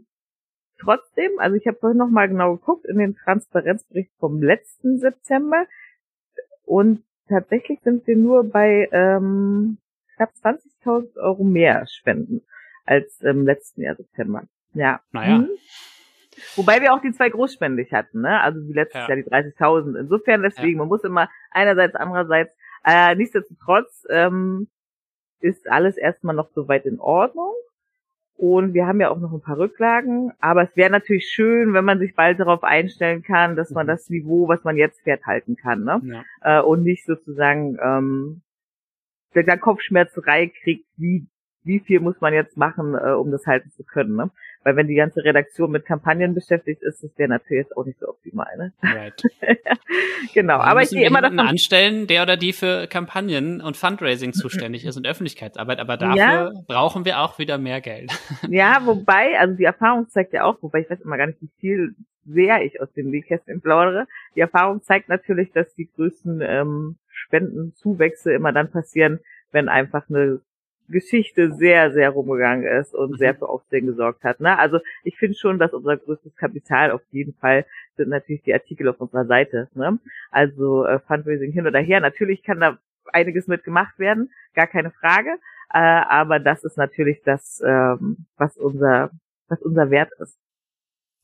trotzdem, also ich habe vorhin noch mal genau geguckt in den Transparenzbericht vom letzten September und tatsächlich sind wir nur bei ähm, knapp 20.000 Euro mehr Spenden als im letzten Jahr September. Ja. Naja. Mhm. Wobei wir auch die zwei großspendig hatten, ne? Also wie letztes ja. Jahr die 30.000. Insofern deswegen, ja. man muss immer einerseits, andererseits, äh, nichtsdestotrotz ähm, ist alles erstmal noch soweit in Ordnung. Und wir haben ja auch noch ein paar Rücklagen. Aber es wäre natürlich schön, wenn man sich bald darauf einstellen kann, dass man mhm. das Niveau, was man jetzt fährt, halten kann. Ne? Ja. Äh, und nicht sozusagen ähm, der Kopfschmerzerei kriegt, wie wie viel muss man jetzt machen, äh, um das halten zu können. Ne? Weil wenn die ganze Redaktion mit Kampagnen beschäftigt ist, das wäre natürlich jetzt auch nicht so optimal. Ne? Right. [laughs] genau, aber ich gehe immer davon anstellen, der oder die für Kampagnen und Fundraising zuständig ist und Öffentlichkeitsarbeit. Aber dafür ja. brauchen wir auch wieder mehr Geld. [laughs] ja, wobei, also die Erfahrung zeigt ja auch, wobei ich weiß immer gar nicht, wie viel sehr ich aus dem Nähkästchen plaudere. Die Erfahrung zeigt natürlich, dass die größten ähm, Spendenzuwächse immer dann passieren, wenn einfach eine Geschichte sehr, sehr rumgegangen ist und sehr mhm. für Aufsehen gesorgt hat. Ne? Also ich finde schon, dass unser größtes Kapital auf jeden Fall sind natürlich die Artikel auf unserer Seite. Ne? Also äh, Fundraising hin oder her. Natürlich kann da einiges mitgemacht werden, gar keine Frage. Äh, aber das ist natürlich das, ähm, was unser, was unser Wert ist.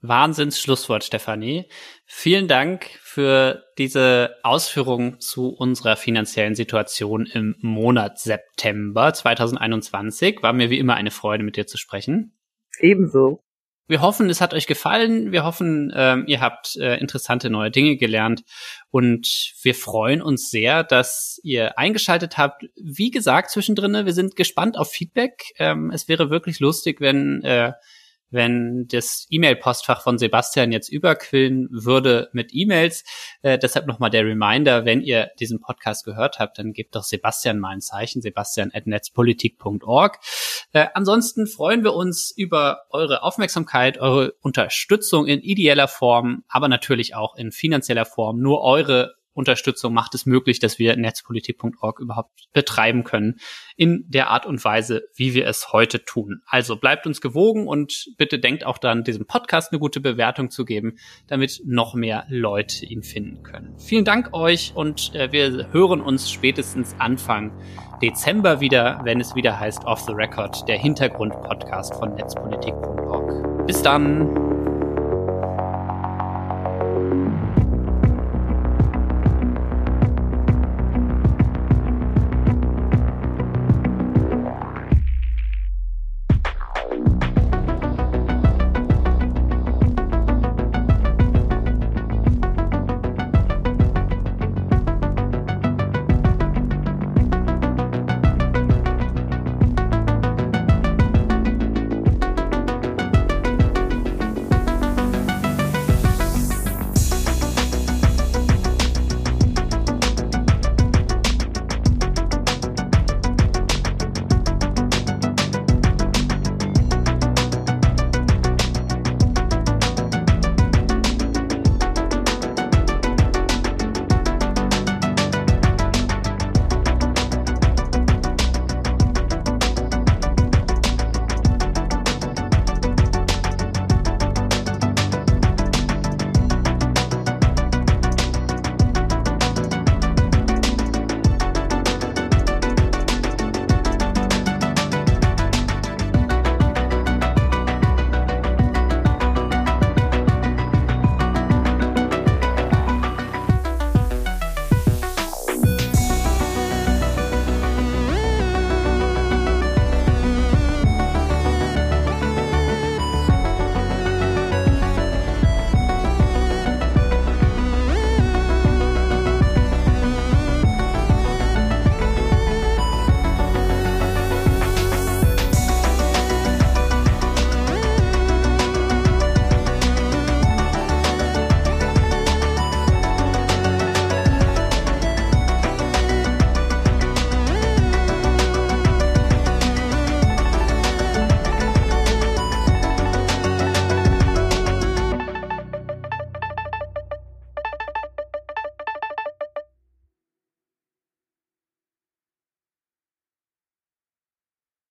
Wahnsinns Schlusswort, Stefanie. Vielen Dank für diese Ausführungen zu unserer finanziellen Situation im Monat September 2021. War mir wie immer eine Freude, mit dir zu sprechen. Ebenso. Wir hoffen, es hat euch gefallen. Wir hoffen, ähm, ihr habt äh, interessante neue Dinge gelernt. Und wir freuen uns sehr, dass ihr eingeschaltet habt. Wie gesagt, zwischendrin, wir sind gespannt auf Feedback. Ähm, es wäre wirklich lustig, wenn äh, wenn das E-Mail-Postfach von Sebastian jetzt überquillen würde mit E-Mails. Äh, deshalb nochmal der Reminder, wenn ihr diesen Podcast gehört habt, dann gebt doch Sebastian mal ein Zeichen, sebastian.netzpolitik.org. Äh, ansonsten freuen wir uns über eure Aufmerksamkeit, eure Unterstützung in ideeller Form, aber natürlich auch in finanzieller Form. Nur eure Unterstützung macht es möglich, dass wir netzpolitik.org überhaupt betreiben können in der Art und Weise, wie wir es heute tun. Also bleibt uns gewogen und bitte denkt auch dann, diesem Podcast eine gute Bewertung zu geben, damit noch mehr Leute ihn finden können. Vielen Dank euch und äh, wir hören uns spätestens Anfang Dezember wieder, wenn es wieder heißt Off the Record, der Hintergrund-Podcast von netzpolitik.org. Bis dann!